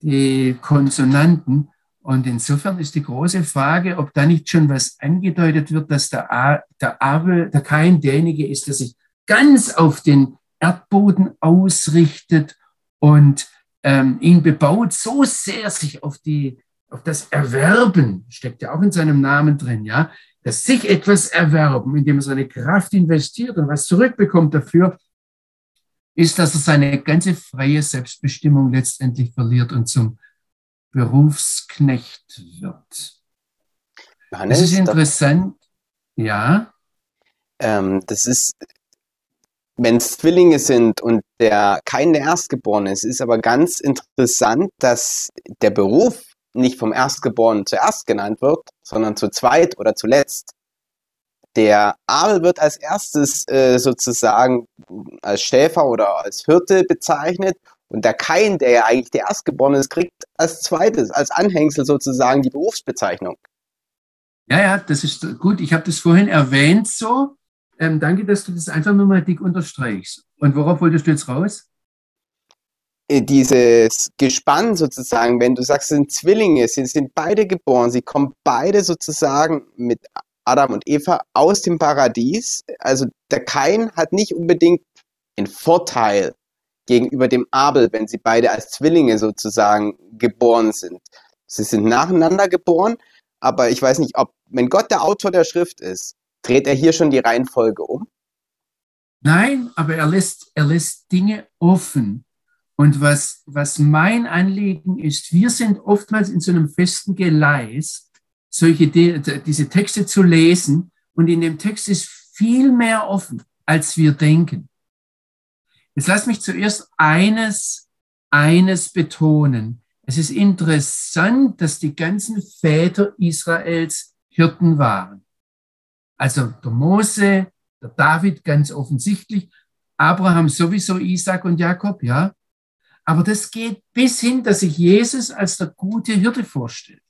die Konsonanten. Und insofern ist die große Frage, ob da nicht schon was angedeutet wird, dass der, A, der Abel, der Kain derjenige ist, der sich ganz auf den Erdboden ausrichtet und ähm, ihn bebaut, so sehr sich auf die auf das Erwerben, steckt ja auch in seinem Namen drin, ja, dass sich etwas erwerben, indem er seine Kraft investiert und was zurückbekommt dafür, ist, dass er seine ganze freie Selbstbestimmung letztendlich verliert und zum Berufsknecht wird. Johannes, das ist interessant, da, ja. Ähm, das ist, wenn es Zwillinge sind und der kein der Erstgeborene ist, ist aber ganz interessant, dass der Beruf nicht vom Erstgeborenen zuerst genannt wird, sondern zu zweit oder zuletzt. Der Abel wird als erstes äh, sozusagen als Schäfer oder als Hirte bezeichnet und der Kain, der ja eigentlich der Erstgeborene ist, kriegt als zweites, als Anhängsel sozusagen die Berufsbezeichnung. Ja, ja, das ist gut. Ich habe das vorhin erwähnt so. Ähm, danke, dass du das einfach nochmal dick unterstreichst. Und worauf wolltest du jetzt raus? Äh, dieses Gespann sozusagen, wenn du sagst, es sind Zwillinge, sie sind beide geboren, sie kommen beide sozusagen mit Adam und Eva aus dem Paradies. Also der Kain hat nicht unbedingt einen Vorteil gegenüber dem Abel, wenn sie beide als Zwillinge sozusagen geboren sind. Sie sind nacheinander geboren, aber ich weiß nicht, ob, wenn Gott der Autor der Schrift ist, dreht er hier schon die Reihenfolge um? Nein, aber er lässt, er lässt Dinge offen. Und was, was mein Anliegen ist, wir sind oftmals in so einem festen Geleis, solche, diese Texte zu lesen. Und in dem Text ist viel mehr offen, als wir denken. Jetzt lass mich zuerst eines, eines betonen. Es ist interessant, dass die ganzen Väter Israels Hirten waren. Also der Mose, der David ganz offensichtlich, Abraham sowieso, Isaac und Jakob, ja. Aber das geht bis hin, dass sich Jesus als der gute Hirte vorstellt.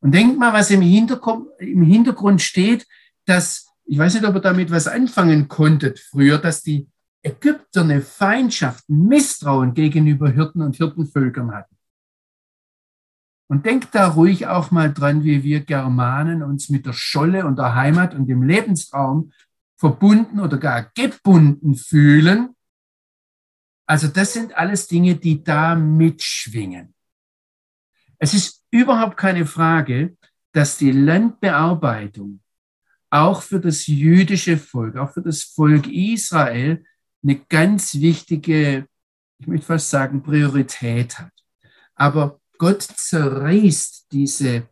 Und denkt mal, was im Hintergrund, im Hintergrund steht, dass, ich weiß nicht, ob ihr damit was anfangen konntet früher, dass die Ägypter eine Feindschaft, Misstrauen gegenüber Hirten und Hirtenvölkern hatten. Und denkt da ruhig auch mal dran, wie wir Germanen uns mit der Scholle und der Heimat und dem Lebensraum verbunden oder gar gebunden fühlen. Also das sind alles Dinge, die da mitschwingen. Es ist überhaupt keine Frage, dass die Landbearbeitung auch für das jüdische Volk, auch für das Volk Israel eine ganz wichtige, ich möchte fast sagen, Priorität hat. Aber Gott zerreißt diese,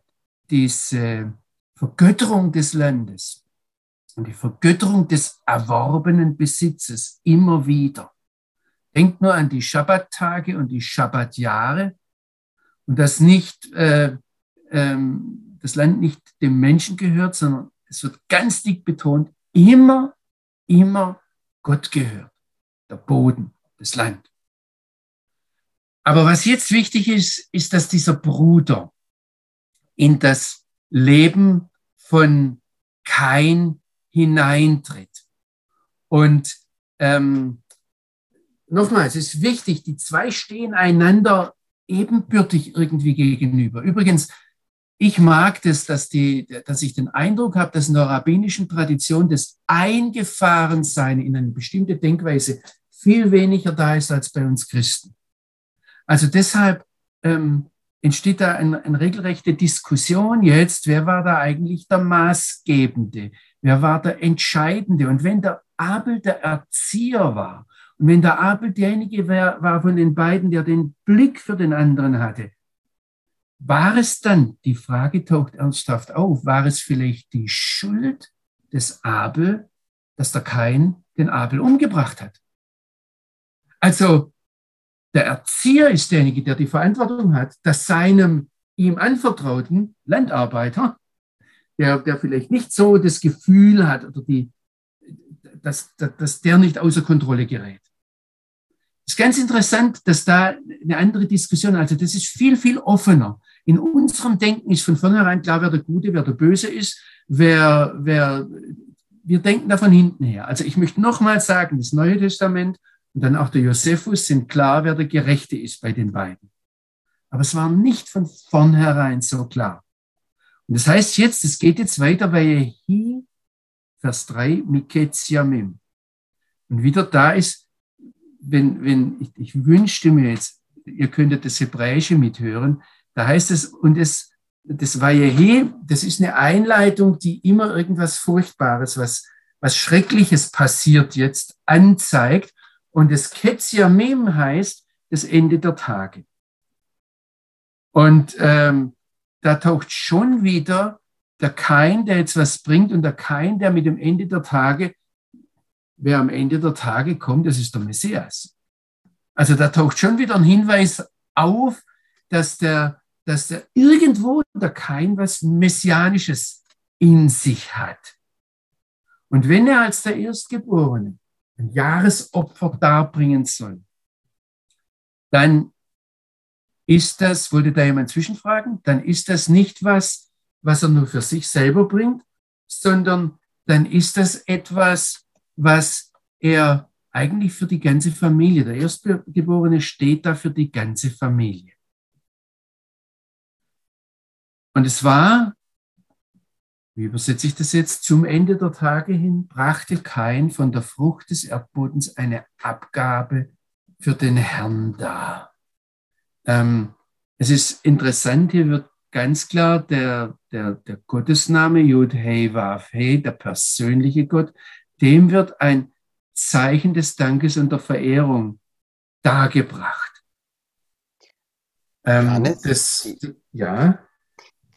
diese Vergötterung des Landes und die Vergötterung des erworbenen Besitzes immer wieder. Denkt nur an die Schabbattage und die Schabbatjahre und dass nicht äh, ähm, das Land nicht dem Menschen gehört, sondern es wird ganz dick betont, immer, immer Gott gehört. Der Boden, das Land. Aber was jetzt wichtig ist, ist, dass dieser Bruder in das Leben von Kain hineintritt. Und ähm, nochmal, es ist wichtig, die zwei stehen einander ebenbürtig irgendwie gegenüber. Übrigens, ich mag das, dass, die, dass ich den Eindruck habe, dass in der rabbinischen Tradition das Eingefahrensein in eine bestimmte Denkweise viel weniger da ist als bei uns Christen. Also deshalb ähm, entsteht da eine, eine regelrechte Diskussion jetzt, wer war da eigentlich der Maßgebende, wer war der Entscheidende. Und wenn der Abel der Erzieher war und wenn der Abel derjenige war, war von den beiden, der den Blick für den anderen hatte, war es dann, die Frage taucht ernsthaft auf, war es vielleicht die Schuld des Abel, dass der Kain den Abel umgebracht hat? Also der Erzieher ist derjenige, der die Verantwortung hat, dass seinem ihm anvertrauten Landarbeiter, der, der vielleicht nicht so das Gefühl hat oder die, dass, dass der nicht außer Kontrolle gerät. Es ist ganz interessant, dass da eine andere Diskussion, also das ist viel, viel offener. In unserem Denken ist von vornherein klar, wer der Gute, wer der Böse ist, wer, wer, wir denken da von hinten her. Also ich möchte nochmal sagen, das Neue Testament und dann auch der Josephus sind klar, wer der Gerechte ist bei den beiden. Aber es war nicht von vornherein so klar. Und das heißt jetzt, es geht jetzt weiter bei Hi, Vers 3, Miketiamim. Und wieder da ist, wenn, wenn ich, ich wünschte mir jetzt, ihr könntet das Hebräische mithören, da heißt es, und es, das Vayehi, das ist eine Einleitung, die immer irgendwas Furchtbares, was, was Schreckliches passiert jetzt anzeigt. Und das Ketziamim heißt das Ende der Tage. Und ähm, da taucht schon wieder der Kain, der jetzt was bringt, und der Kain, der mit dem Ende der Tage, wer am Ende der Tage kommt, das ist der Messias. Also da taucht schon wieder ein Hinweis auf, dass der, dass der irgendwo der Kain was Messianisches in sich hat. Und wenn er als der Erstgeborene ein Jahresopfer darbringen soll, dann ist das, wollte da jemand zwischenfragen, dann ist das nicht was, was er nur für sich selber bringt, sondern dann ist das etwas, was er eigentlich für die ganze Familie, der Erstgeborene steht da für die ganze Familie. Und es war wie übersetze ich das jetzt? Zum Ende der Tage hin brachte Kain von der Frucht des Erdbodens eine Abgabe für den Herrn dar. Ähm, es ist interessant, hier wird ganz klar der, der, der Gottesname Yud Hei Vav Hei, der persönliche Gott, dem wird ein Zeichen des Dankes und der Verehrung dargebracht. Ähm, das, ja.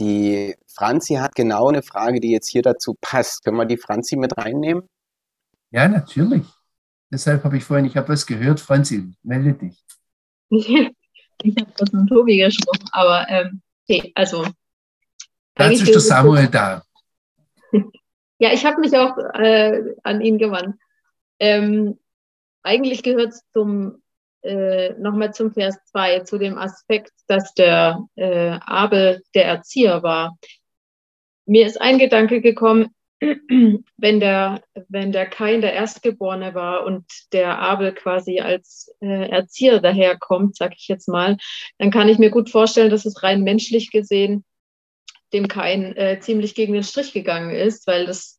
Die Franzi hat genau eine Frage, die jetzt hier dazu passt. Können wir die Franzi mit reinnehmen? Ja, natürlich. Deshalb habe ich vorhin, ich habe was gehört. Franzi, melde dich. ich habe das mit Tobi gesprochen, aber ähm, okay, also. Dazu ist der Samuel da. ja, ich habe mich auch äh, an ihn gewandt. Ähm, eigentlich gehört es zum äh, nochmal zum Vers 2, zu dem Aspekt, dass der äh, Abel der Erzieher war. Mir ist ein Gedanke gekommen, wenn der, wenn der Kain der Erstgeborene war und der Abel quasi als äh, Erzieher daherkommt, sag ich jetzt mal, dann kann ich mir gut vorstellen, dass es rein menschlich gesehen dem Kain äh, ziemlich gegen den Strich gegangen ist, weil das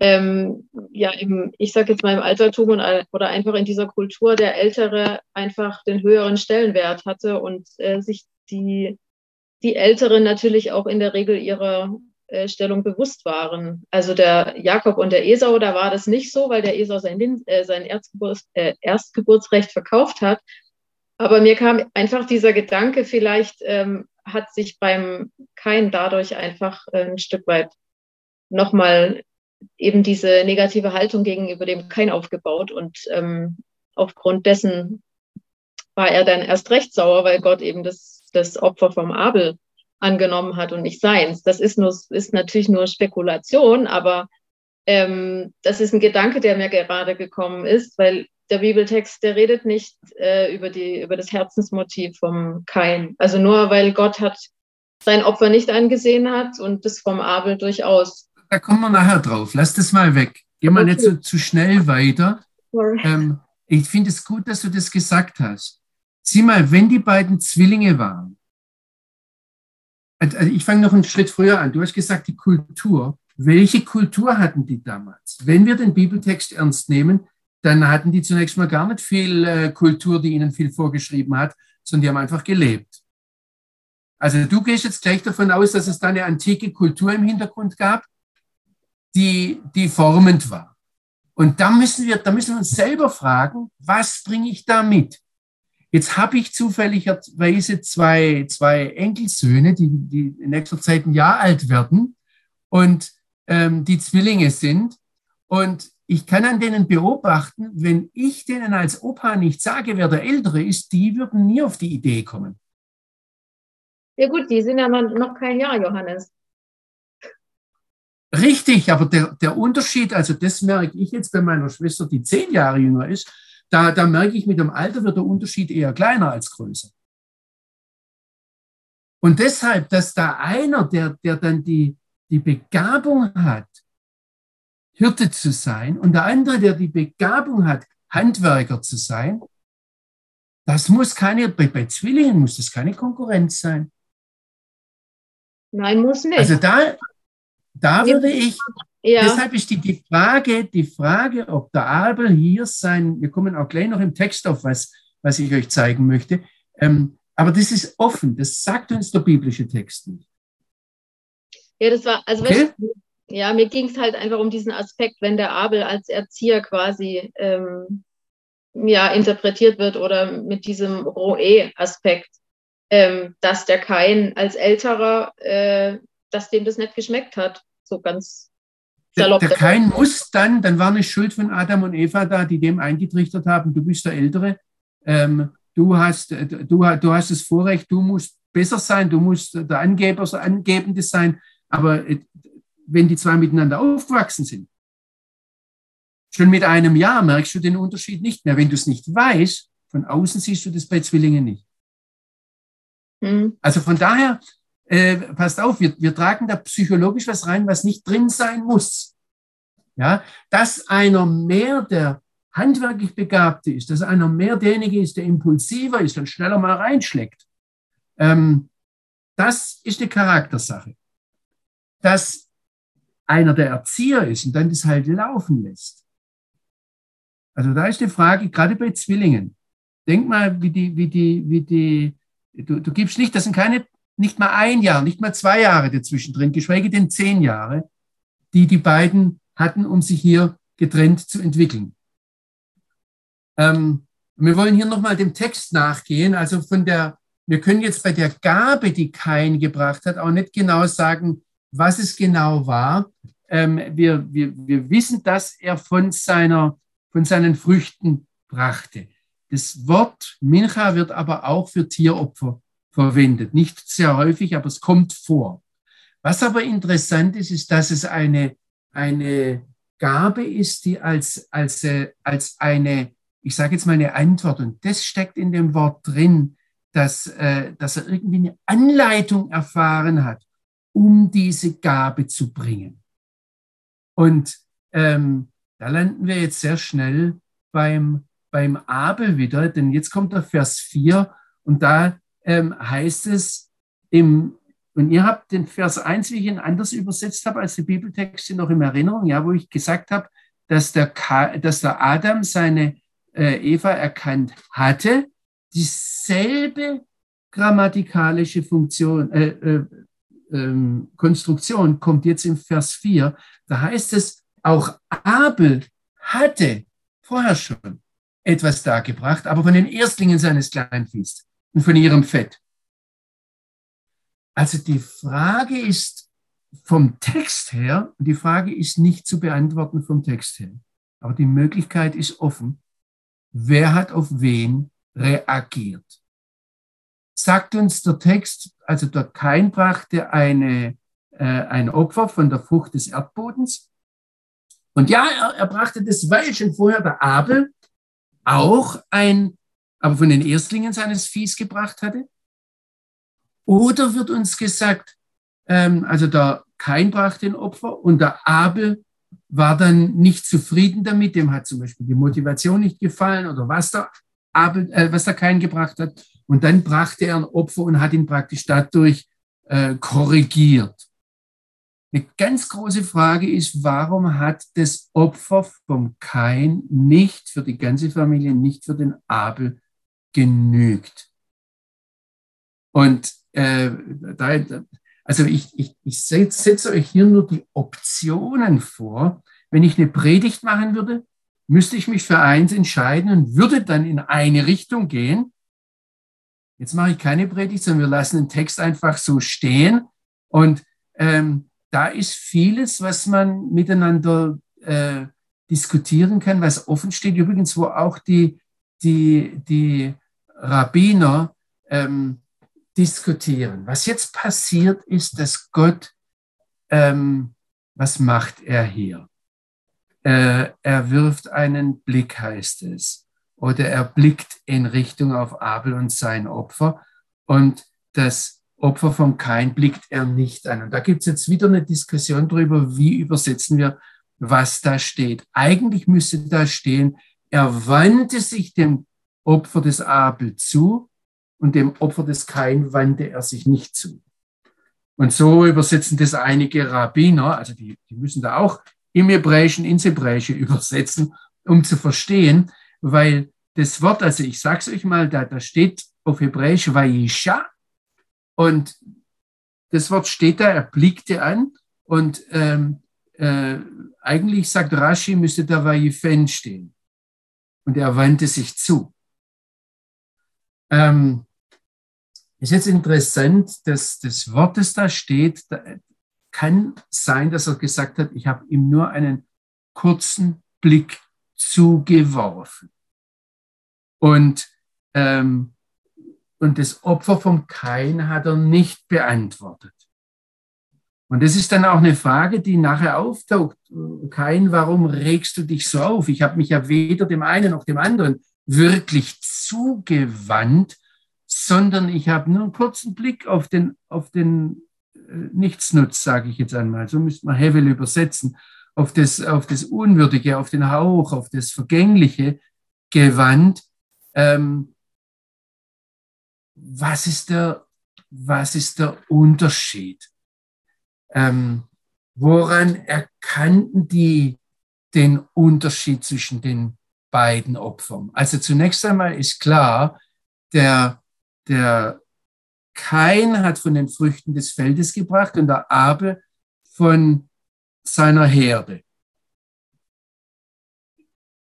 ähm, ja im, ich sag jetzt mal im Altertum und, oder einfach in dieser Kultur der Ältere einfach den höheren Stellenwert hatte und äh, sich die, die Älteren natürlich auch in der Regel ihrer äh, Stellung bewusst waren. Also der Jakob und der Esau, da war das nicht so, weil der Esau sein, äh, sein Erstgeburts, äh, Erstgeburtsrecht verkauft hat. Aber mir kam einfach dieser Gedanke, vielleicht ähm, hat sich beim Kain dadurch einfach äh, ein Stück weit nochmal eben diese negative Haltung gegenüber dem Kain aufgebaut. Und ähm, aufgrund dessen war er dann erst recht sauer, weil Gott eben das, das Opfer vom Abel angenommen hat und nicht seins. Das ist, nur, ist natürlich nur Spekulation, aber ähm, das ist ein Gedanke, der mir gerade gekommen ist, weil der Bibeltext, der redet nicht äh, über, die, über das Herzensmotiv vom Kain. Also nur weil Gott hat sein Opfer nicht angesehen hat und das vom Abel durchaus. Da kommen wir nachher drauf. Lass das mal weg. Geh mal okay. nicht so zu schnell weiter. Ähm, ich finde es gut, dass du das gesagt hast. Sieh mal, wenn die beiden Zwillinge waren, also ich fange noch einen Schritt früher an. Du hast gesagt, die Kultur. Welche Kultur hatten die damals? Wenn wir den Bibeltext ernst nehmen, dann hatten die zunächst mal gar nicht viel äh, Kultur, die ihnen viel vorgeschrieben hat, sondern die haben einfach gelebt. Also du gehst jetzt gleich davon aus, dass es da eine antike Kultur im Hintergrund gab, die, die formend war. Und da müssen wir, da müssen wir uns selber fragen, was bringe ich da mit? Jetzt habe ich zufälligerweise zwei, zwei Enkelsöhne, die, die in nächster Zeit ein Jahr alt werden und ähm, die Zwillinge sind. Und ich kann an denen beobachten, wenn ich denen als Opa nicht sage, wer der Ältere ist, die würden nie auf die Idee kommen. Ja gut, die sind ja noch kein Jahr, Johannes. Richtig, aber der, der Unterschied, also das merke ich jetzt bei meiner Schwester, die zehn Jahre jünger ist, da, da merke ich, mit dem Alter wird der Unterschied eher kleiner als größer. Und deshalb, dass da einer, der, der dann die, die Begabung hat, Hirte zu sein, und der andere, der die Begabung hat, Handwerker zu sein, das muss keine, bei, bei Zwillingen muss das keine Konkurrenz sein. Nein, muss nicht. Also da, da würde ich, ja. Deshalb ist die, die, Frage, die Frage, ob der Abel hier sein, wir kommen auch gleich noch im Text auf was, was ich euch zeigen möchte, ähm, aber das ist offen, das sagt uns der biblische Text nicht. Ja, das war, also okay? weißt, ja, mir ging es halt einfach um diesen Aspekt, wenn der Abel als Erzieher quasi ähm, ja, interpretiert wird oder mit diesem Roe-Aspekt, ähm, dass der Kain als Älterer, äh, dass dem das nicht geschmeckt hat, so ganz der, der Kain muss dann, dann war eine Schuld von Adam und Eva da, die dem eingetrichtert haben, du bist der Ältere, ähm, du, hast, äh, du, du hast das Vorrecht, du musst besser sein, du musst der Angeber, der Angebende sein, aber äh, wenn die zwei miteinander aufgewachsen sind, schon mit einem Jahr merkst du den Unterschied nicht mehr. Wenn du es nicht weißt, von außen siehst du das bei Zwillingen nicht. Mhm. Also von daher, äh, passt auf, wir, wir tragen da psychologisch was rein, was nicht drin sein muss. Ja, dass einer mehr der handwerklich Begabte ist, dass einer mehr derjenige ist, der impulsiver ist und schneller mal reinschlägt. Ähm, das ist eine Charaktersache. Dass einer der Erzieher ist und dann das halt laufen lässt. Also da ist die Frage, gerade bei Zwillingen. Denk mal, wie die, wie die, wie die, du, du gibst nicht, das sind keine nicht mal ein Jahr, nicht mal zwei Jahre dazwischen drin, geschweige denn zehn Jahre, die die beiden hatten, um sich hier getrennt zu entwickeln. Ähm, wir wollen hier nochmal dem Text nachgehen. Also von der, wir können jetzt bei der Gabe, die Kain gebracht hat, auch nicht genau sagen, was es genau war. Ähm, wir, wir, wir wissen, dass er von, seiner, von seinen Früchten brachte. Das Wort Mincha wird aber auch für Tieropfer verwendet. Nicht sehr häufig, aber es kommt vor. Was aber interessant ist, ist, dass es eine, eine Gabe ist, die als, als, äh, als eine, ich sage jetzt mal eine Antwort, und das steckt in dem Wort drin, dass, äh, dass er irgendwie eine Anleitung erfahren hat, um diese Gabe zu bringen. Und ähm, da landen wir jetzt sehr schnell beim, beim Abel wieder, denn jetzt kommt der Vers 4 und da ähm, heißt es im, und ihr habt den Vers 1, wie ich ihn anders übersetzt habe als die Bibeltexte noch in Erinnerung, ja, wo ich gesagt habe, dass der, dass der Adam seine äh, Eva erkannt hatte, dieselbe grammatikalische Funktion, äh, äh, ähm, Konstruktion kommt jetzt im Vers 4. Da heißt es, auch Abel hatte vorher schon etwas dargebracht, aber von den Erstlingen seines Kleinviehs und von ihrem Fett. Also die Frage ist vom Text her, die Frage ist nicht zu beantworten vom Text her, aber die Möglichkeit ist offen. Wer hat auf wen reagiert? Sagt uns der Text, also der Kain brachte eine, äh, ein Opfer von der Frucht des Erdbodens. Und ja, er, er brachte das Weilchen vorher der Abel auch ein, aber von den Erstlingen seines Viehs gebracht hatte. Oder wird uns gesagt, ähm, also der Kain brachte ein Opfer und der Abel war dann nicht zufrieden damit, dem hat zum Beispiel die Motivation nicht gefallen oder was der, Abel, äh, was der Kain gebracht hat. Und dann brachte er ein Opfer und hat ihn praktisch dadurch äh, korrigiert. Eine ganz große Frage ist, warum hat das Opfer vom Kain nicht für die ganze Familie, nicht für den Abel genügt? Und äh, da, also ich, ich, ich setze euch hier nur die Optionen vor. Wenn ich eine Predigt machen würde, müsste ich mich für eins entscheiden und würde dann in eine Richtung gehen. Jetzt mache ich keine Predigt, sondern wir lassen den Text einfach so stehen. Und ähm, da ist vieles, was man miteinander äh, diskutieren kann, was offen steht. Übrigens, wo auch die, die, die Rabbiner ähm, diskutieren. Was jetzt passiert, ist, dass Gott, ähm, was macht er hier? Äh, er wirft einen Blick, heißt es, oder er blickt in Richtung auf Abel und sein Opfer und das Opfer vom Kain blickt er nicht an. Und da gibt es jetzt wieder eine Diskussion darüber, wie übersetzen wir, was da steht. Eigentlich müsste da stehen, er wandte sich dem Opfer des Abel zu und dem Opfer des Kain wandte er sich nicht zu. Und so übersetzen das einige Rabbiner, also die, die müssen da auch im Hebräischen ins Hebräische übersetzen, um zu verstehen, weil das Wort, also ich sage es euch mal, da, da steht auf Hebräisch Vayisha und das Wort steht da, er blickte an und ähm, äh, eigentlich sagt Rashi, müsste da Vayifen stehen. Und er wandte sich zu. Ähm, ist jetzt interessant, dass das Wort, das da steht, da kann sein, dass er gesagt hat, ich habe ihm nur einen kurzen Blick zugeworfen. Und, ähm, und das Opfer vom Kain hat er nicht beantwortet. Und das ist dann auch eine Frage, die nachher auftaucht. Kain, warum regst du dich so auf? Ich habe mich ja weder dem einen noch dem anderen wirklich zugewandt, sondern ich habe nur einen kurzen Blick auf den, auf den äh, Nichtsnutz, sage ich jetzt einmal. So müsste man Hevel übersetzen. Auf das, auf das Unwürdige, auf den Hauch, auf das Vergängliche gewandt. Ähm, was, ist der, was ist der Unterschied? Ähm, woran erkannten die den Unterschied zwischen den beiden Opfern? Also zunächst einmal ist klar, der der Kain hat von den Früchten des Feldes gebracht und der Abel von seiner Herde.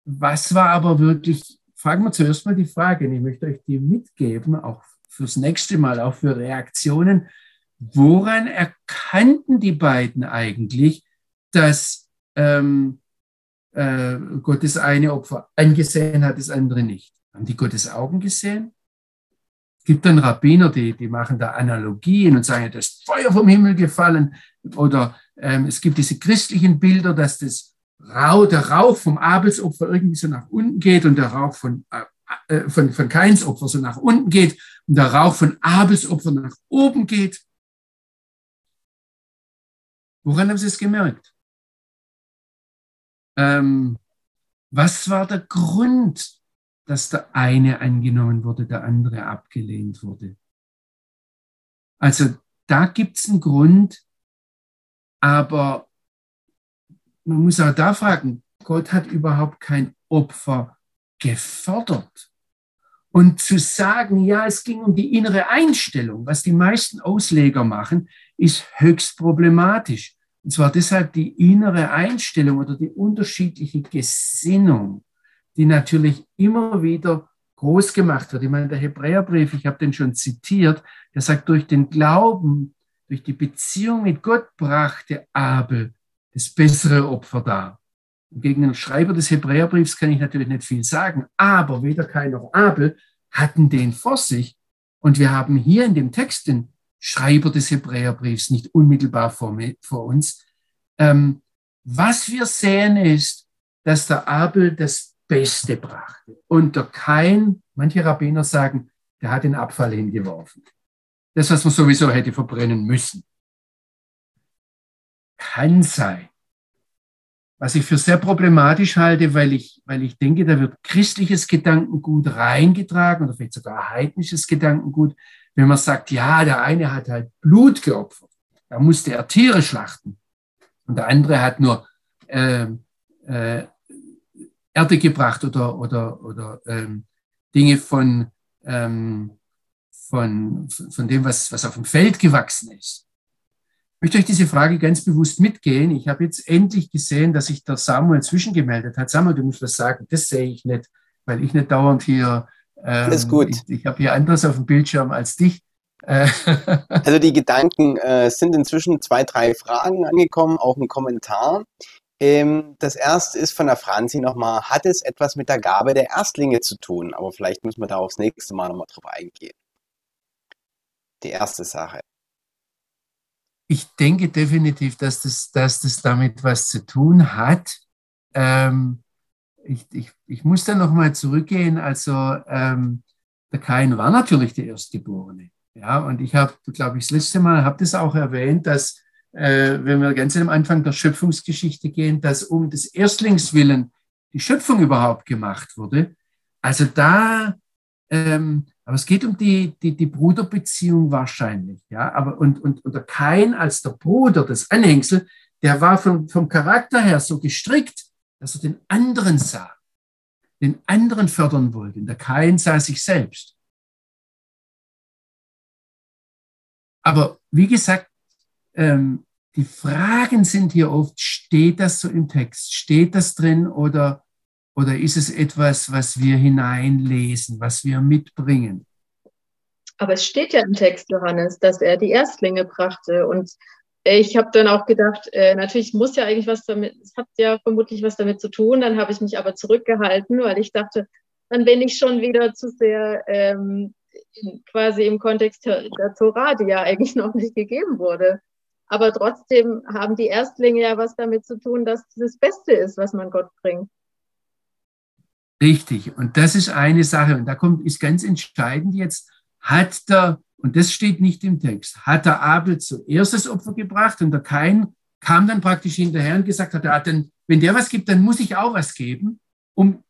Was war aber wirklich, fragen wir zuerst mal die Frage, und ich möchte euch die mitgeben, auch fürs nächste Mal, auch für Reaktionen. Woran erkannten die beiden eigentlich, dass ähm, äh, Gott das eine Opfer angesehen hat, das andere nicht? Haben die Gottes Augen gesehen? gibt dann Rabbiner, die, die machen da Analogien und sagen, das Feuer vom Himmel gefallen. Oder ähm, es gibt diese christlichen Bilder, dass das Rauch, der Rauch vom Abelsopfer irgendwie so nach unten geht und der Rauch von, äh, äh von, von Kains Opfer so nach unten geht und der Rauch von Abelsopfer nach oben geht. Woran haben Sie es gemerkt? ähm, was war der Grund, dass der eine angenommen wurde, der andere abgelehnt wurde? Also da gibt es einen Grund, aber man muss auch da fragen, Gott hat überhaupt kein Opfer gefordert. Und zu sagen, ja, es ging um die innere Einstellung, was die meisten Ausleger machen, ist höchst problematisch. Und zwar deshalb die innere Einstellung oder die unterschiedliche Gesinnung, die natürlich immer wieder groß gemacht wird. Ich meine, der Hebräerbrief, ich habe den schon zitiert, der sagt, durch den Glauben, durch die Beziehung mit Gott brachte Abel das bessere Opfer dar. Gegen den Schreiber des Hebräerbriefs kann ich natürlich nicht viel sagen, aber weder Kain noch Abel hatten den vor sich. Und wir haben hier in dem Text den Schreiber des Hebräerbriefs nicht unmittelbar vor, vor uns. Ähm, was wir sehen ist, dass der Abel das Beste brachte und der Kain, manche Rabbiner sagen, der hat den Abfall hingeworfen. Das, was man sowieso hätte verbrennen müssen. Kann sein. Was ich für sehr problematisch halte, weil ich, weil ich denke, da wird christliches Gedankengut reingetragen oder vielleicht sogar heidnisches Gedankengut, wenn man sagt, ja, der eine hat halt Blut geopfert, da musste er Tiere schlachten und der andere hat nur äh, äh, Erde gebracht oder, oder, oder ähm, Dinge von, ähm, von, von dem, was, was auf dem Feld gewachsen ist möchte euch diese Frage ganz bewusst mitgehen. Ich habe jetzt endlich gesehen, dass sich der Samuel zwischengemeldet hat. Samuel, du musst was sagen. Das sehe ich nicht, weil ich nicht dauernd hier. Ähm, Alles gut. Ich, ich habe hier anderes auf dem Bildschirm als dich. Äh, also die Gedanken äh, sind inzwischen zwei, drei Fragen angekommen, auch ein Kommentar. Ähm, das erste ist von der Franzi nochmal, hat es etwas mit der Gabe der Erstlinge zu tun? Aber vielleicht müssen wir da aufs nächste Mal nochmal drauf eingehen. Die erste Sache ich denke definitiv, dass das, dass das damit was zu tun hat. Ähm, ich, ich, ich muss da nochmal zurückgehen. Also ähm, der Kain war natürlich der Erstgeborene. Ja, und ich habe, glaube ich, das letzte Mal habe das auch erwähnt, dass äh, wenn wir ganz am Anfang der Schöpfungsgeschichte gehen, dass um des Erstlingswillen die Schöpfung überhaupt gemacht wurde. Also da ähm, aber es geht um die, die, die Bruderbeziehung wahrscheinlich. Ja? Aber, und, und, und der Kain als der Bruder, das Anhängsel, der war vom, vom Charakter her so gestrickt, dass er den anderen sah, den anderen fördern wollte. Der Kain sah sich selbst. Aber wie gesagt, ähm, die Fragen sind hier oft, steht das so im Text? Steht das drin oder oder ist es etwas, was wir hineinlesen, was wir mitbringen? Aber es steht ja im Text, Johannes, dass er die Erstlinge brachte. Und ich habe dann auch gedacht, äh, natürlich muss ja eigentlich was damit, es hat ja vermutlich was damit zu tun. Dann habe ich mich aber zurückgehalten, weil ich dachte, dann bin ich schon wieder zu sehr ähm, in, quasi im Kontext der, Torah, die ja eigentlich noch nicht gegeben wurde. Aber trotzdem haben die Erstlinge ja was damit zu tun, dass das Beste ist, was man Gott bringt. Richtig. Und das ist eine Sache. Und da kommt, ist ganz entscheidend jetzt, hat der, und das steht nicht im Text, hat der Abel zuerst das Opfer gebracht und der Kain kam dann praktisch hinterher und gesagt hat, ja, dann, wenn der was gibt, dann muss ich auch was geben. Um,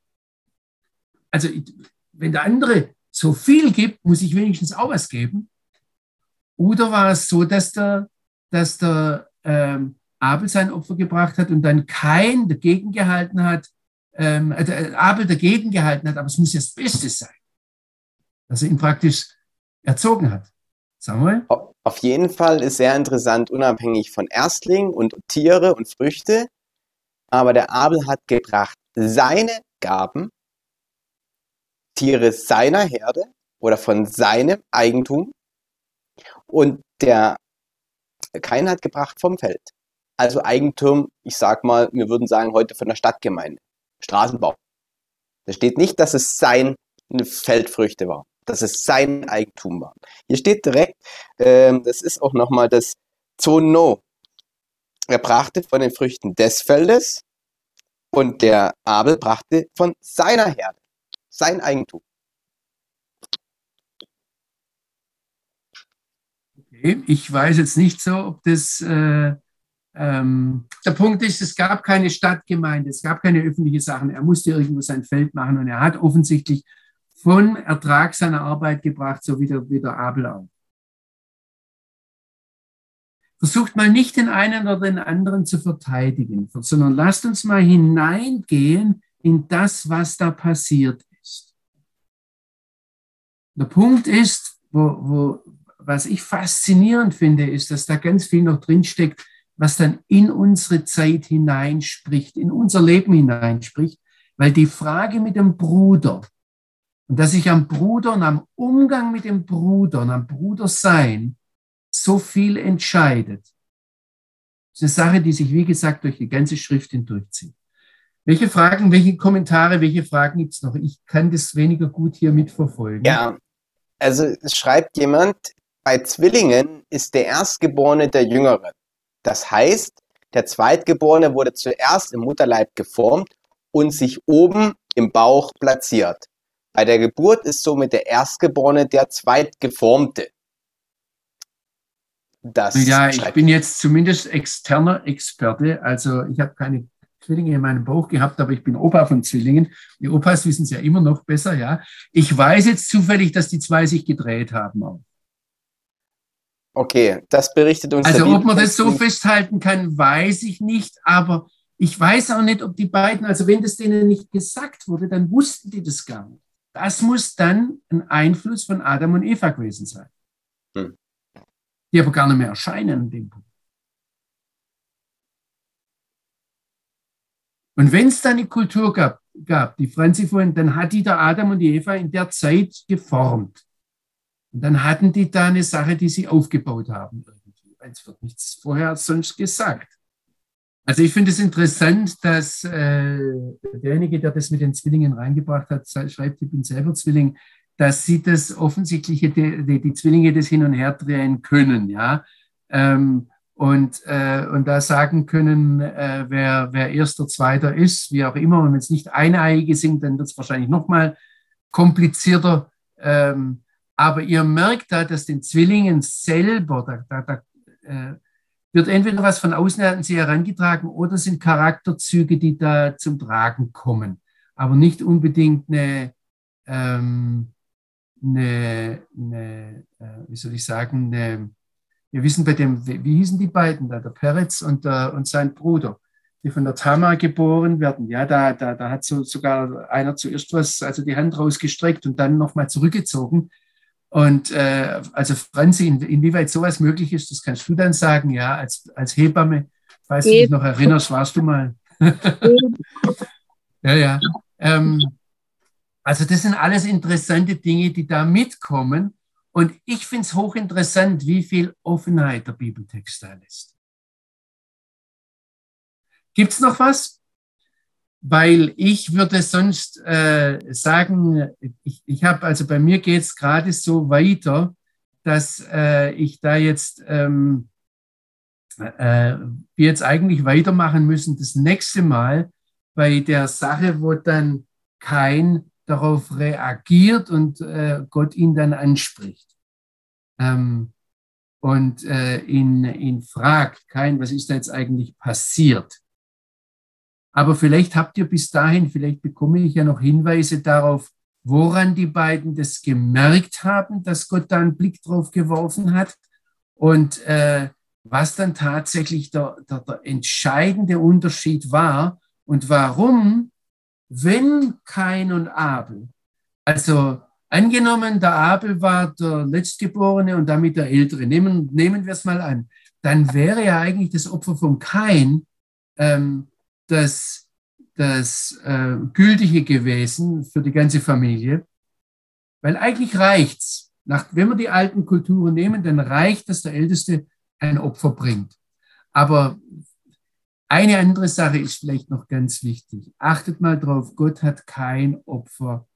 also, wenn der andere so viel gibt, muss ich wenigstens auch was geben. Oder war es so, dass der, dass der ähm, Abel sein Opfer gebracht hat und dann kein dagegen gehalten hat, ähm, äh, Abel dagegen gehalten hat, aber es muss ja das Beste sein, dass er ihn praktisch erzogen hat. Samuel? Auf jeden Fall ist sehr interessant, unabhängig von Erstlingen und Tiere und Früchte. Aber der Abel hat gebracht seine Gaben, Tiere seiner Herde oder von seinem Eigentum. Und der Kain hat gebracht vom Feld. Also Eigentum, ich sag mal, wir würden sagen heute von der Stadtgemeinde. Straßenbau. Da steht nicht, dass es seine Feldfrüchte war, dass es sein Eigentum war. Hier steht direkt, ähm, das ist auch nochmal das Zono. Er brachte von den Früchten des Feldes und der Abel brachte von seiner Herde, sein Eigentum. Okay, ich weiß jetzt nicht so, ob das äh, ähm, der Punkt ist, es gab keine Stadtgemeinde, es gab keine öffentliche Sachen. Er musste irgendwo sein Feld machen und er hat offensichtlich von Ertrag seiner Arbeit gebracht, so wie der, wie der Abel auch. Versucht mal nicht den einen oder den anderen zu verteidigen, sondern lasst uns mal hineingehen in das, was da passiert ist. Der Punkt ist, wo, wo, was ich faszinierend finde, ist, dass da ganz viel noch drinsteckt, was dann in unsere Zeit hineinspricht, in unser Leben hineinspricht, weil die Frage mit dem Bruder und dass ich am Bruder und am Umgang mit dem Bruder und am Brudersein so viel entscheidet. Das ist eine Sache, die sich, wie gesagt, durch die ganze Schrift hindurchzieht. Welche Fragen, welche Kommentare, welche Fragen gibt es noch? Ich kann das weniger gut hier mitverfolgen. Ja, also es schreibt jemand, bei Zwillingen ist der Erstgeborene der Jüngere. Das heißt, der Zweitgeborene wurde zuerst im Mutterleib geformt und sich oben im Bauch platziert. Bei der Geburt ist somit der Erstgeborene der Zweitgeformte. Das ja, ich bin jetzt zumindest externer Experte. Also ich habe keine Zwillinge in meinem Bauch gehabt, aber ich bin Opa von Zwillingen. Die Opas wissen es ja immer noch besser, ja. Ich weiß jetzt zufällig, dass die zwei sich gedreht haben auch. Okay, das berichtet uns. Also ob man das so festhalten kann, weiß ich nicht, aber ich weiß auch nicht, ob die beiden, also wenn das denen nicht gesagt wurde, dann wussten die das gar nicht. Das muss dann ein Einfluss von Adam und Eva gewesen sein. Hm. Die aber gar nicht mehr erscheinen an dem Punkt. Und wenn es da eine Kultur gab, gab, die Franzi vorhin, dann hat die der Adam und die Eva in der Zeit geformt. Und dann hatten die da eine Sache, die sie aufgebaut haben. Es wird nichts vorher sonst gesagt. Also ich finde es interessant, dass äh, derjenige, der das mit den Zwillingen reingebracht hat, schreibt, ich bin selber Zwilling, dass sie das offensichtliche, die, die Zwillinge das hin und her drehen können, ja. Ähm, und, äh, und da sagen können, äh, wer, wer erster, zweiter ist, wie auch immer. Und wenn es nicht eineiige sind, dann wird es wahrscheinlich noch mal komplizierter. Ähm, aber ihr merkt da, dass den Zwillingen selber, da, da, da äh, wird entweder was von außen an sie herangetragen oder sind Charakterzüge, die da zum Tragen kommen. Aber nicht unbedingt eine, ähm, eine, eine äh, wie soll ich sagen, eine, wir wissen bei dem, wie, wie hießen die beiden da, der Peretz und, der, und sein Bruder, die von der Tamar geboren werden. Ja, da, da, da hat so, sogar einer zuerst was, also die Hand rausgestreckt und dann nochmal zurückgezogen. Und äh, also Franzi, in, inwieweit sowas möglich ist, das kannst du dann sagen, ja, als, als Hebamme, falls du dich noch erinnerst, warst du mal. ja, ja. Ähm, also das sind alles interessante Dinge, die da mitkommen. Und ich finde es hochinteressant, wie viel Offenheit der Bibeltext da lässt. Gibt es noch was? Weil ich würde sonst äh, sagen, ich, ich habe, also bei mir geht es gerade so weiter, dass äh, ich da jetzt, ähm, äh, wir jetzt eigentlich weitermachen müssen, das nächste Mal bei der Sache, wo dann kein darauf reagiert und äh, Gott ihn dann anspricht. Ähm, und äh, ihn, ihn fragt, kein, was ist da jetzt eigentlich passiert? Aber vielleicht habt ihr bis dahin, vielleicht bekomme ich ja noch Hinweise darauf, woran die beiden das gemerkt haben, dass Gott da einen Blick drauf geworfen hat und äh, was dann tatsächlich der, der, der entscheidende Unterschied war und warum, wenn Kain und Abel, also angenommen, der Abel war der Letztgeborene und damit der Ältere, nehmen, nehmen wir es mal an, dann wäre ja eigentlich das Opfer von Kain ähm, das, das äh, Gültige gewesen für die ganze Familie, weil eigentlich reicht's. Nach, wenn wir die alten Kulturen nehmen, dann reicht, dass der Älteste ein Opfer bringt. Aber eine andere Sache ist vielleicht noch ganz wichtig. Achtet mal drauf, Gott hat kein Opfer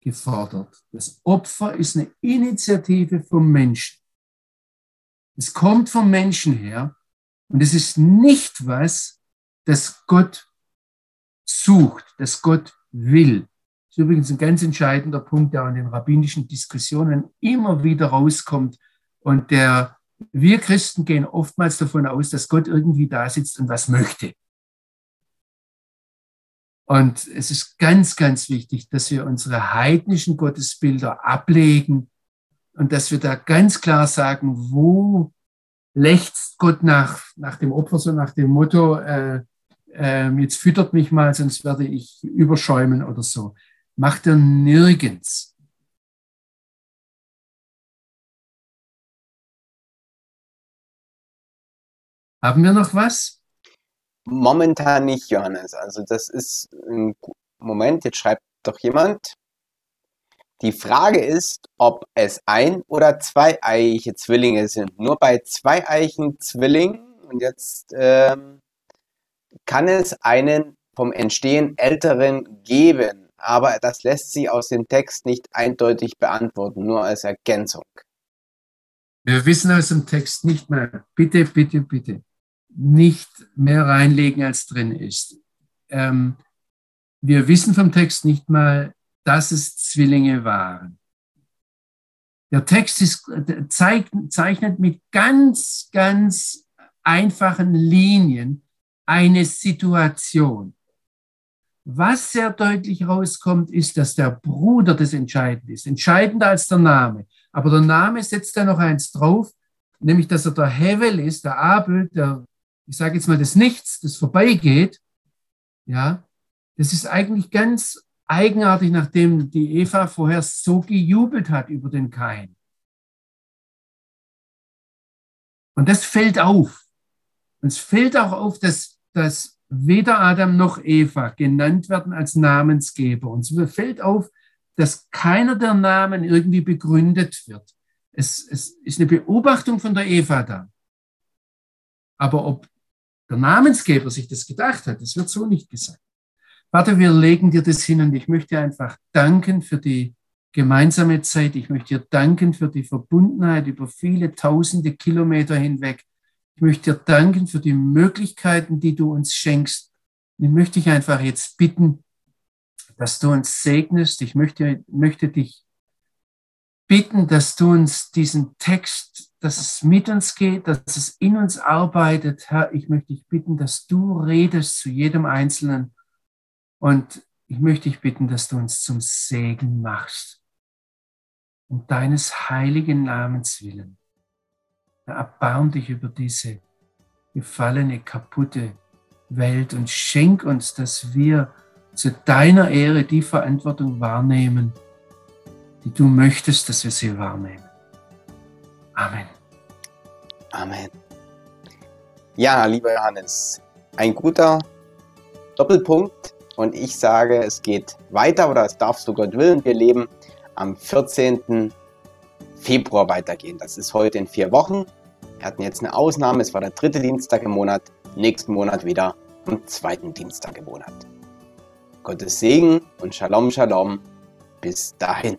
gefordert. Das Opfer ist eine Initiative vom Menschen. Es kommt vom Menschen her und es ist nicht was, das Gott sucht, das Gott will. Das ist übrigens ein ganz entscheidender Punkt, der in den rabbinischen Diskussionen immer wieder rauskommt und der Wir Christen gehen oftmals davon aus, dass Gott irgendwie da sitzt und was möchte. Und es ist ganz, ganz wichtig, dass wir unsere heidnischen Gottesbilder ablegen und dass wir da ganz klar sagen, wo lechzt Gott nach, nach dem Opfer, so nach dem Motto, äh, äh, jetzt füttert mich mal, sonst werde ich überschäumen oder so. Macht er nirgends. Haben wir noch was? Momentan nicht, Johannes. Also das ist ein Moment, jetzt schreibt doch jemand. Die Frage ist, ob es ein- oder zweieiige Zwillinge sind. Nur bei zweieigen Zwillingen, und jetzt ähm, kann es einen vom Entstehen älteren geben, aber das lässt sich aus dem Text nicht eindeutig beantworten, nur als Ergänzung. Wir wissen aus dem Text nicht mehr. Bitte, bitte, bitte nicht mehr reinlegen, als drin ist. Ähm, wir wissen vom Text nicht mal, dass es Zwillinge waren. Der Text ist, zeigt, zeichnet mit ganz, ganz einfachen Linien eine Situation. Was sehr deutlich rauskommt, ist, dass der Bruder das Entscheidende ist. Entscheidender als der Name. Aber der Name setzt da noch eins drauf, nämlich, dass er der Hevel ist, der Abel, der ich sage jetzt mal, das Nichts, das vorbeigeht, ja, das ist eigentlich ganz eigenartig, nachdem die Eva vorher so gejubelt hat über den Kain. Und das fällt auf. Und es fällt auch auf, dass, dass weder Adam noch Eva genannt werden als Namensgeber. Und es fällt auf, dass keiner der Namen irgendwie begründet wird. Es, es ist eine Beobachtung von der Eva da. Aber ob der Namensgeber sich das gedacht hat. Das wird so nicht gesagt. Warte, wir legen dir das hin und ich möchte einfach danken für die gemeinsame Zeit. Ich möchte dir danken für die Verbundenheit über viele tausende Kilometer hinweg. Ich möchte dir danken für die Möglichkeiten, die du uns schenkst. Ich möchte dich einfach jetzt bitten, dass du uns segnest. Ich möchte, möchte dich bitten, dass du uns diesen Text dass es mit uns geht, dass es in uns arbeitet. Herr, ich möchte dich bitten, dass du redest zu jedem Einzelnen. Und ich möchte dich bitten, dass du uns zum Segen machst. Um deines heiligen Namens willen. Erbarm dich über diese gefallene, kaputte Welt und schenk uns, dass wir zu deiner Ehre die Verantwortung wahrnehmen, die du möchtest, dass wir sie wahrnehmen. Amen. Amen. Ja, lieber Johannes, ein guter Doppelpunkt und ich sage, es geht weiter oder es darf so Gott willen. Wir leben am 14. Februar weitergehen. Das ist heute in vier Wochen. Wir hatten jetzt eine Ausnahme, es war der dritte Dienstag im Monat, nächsten Monat wieder am zweiten Dienstag im Monat. Gottes Segen und Shalom, Shalom. Bis dahin.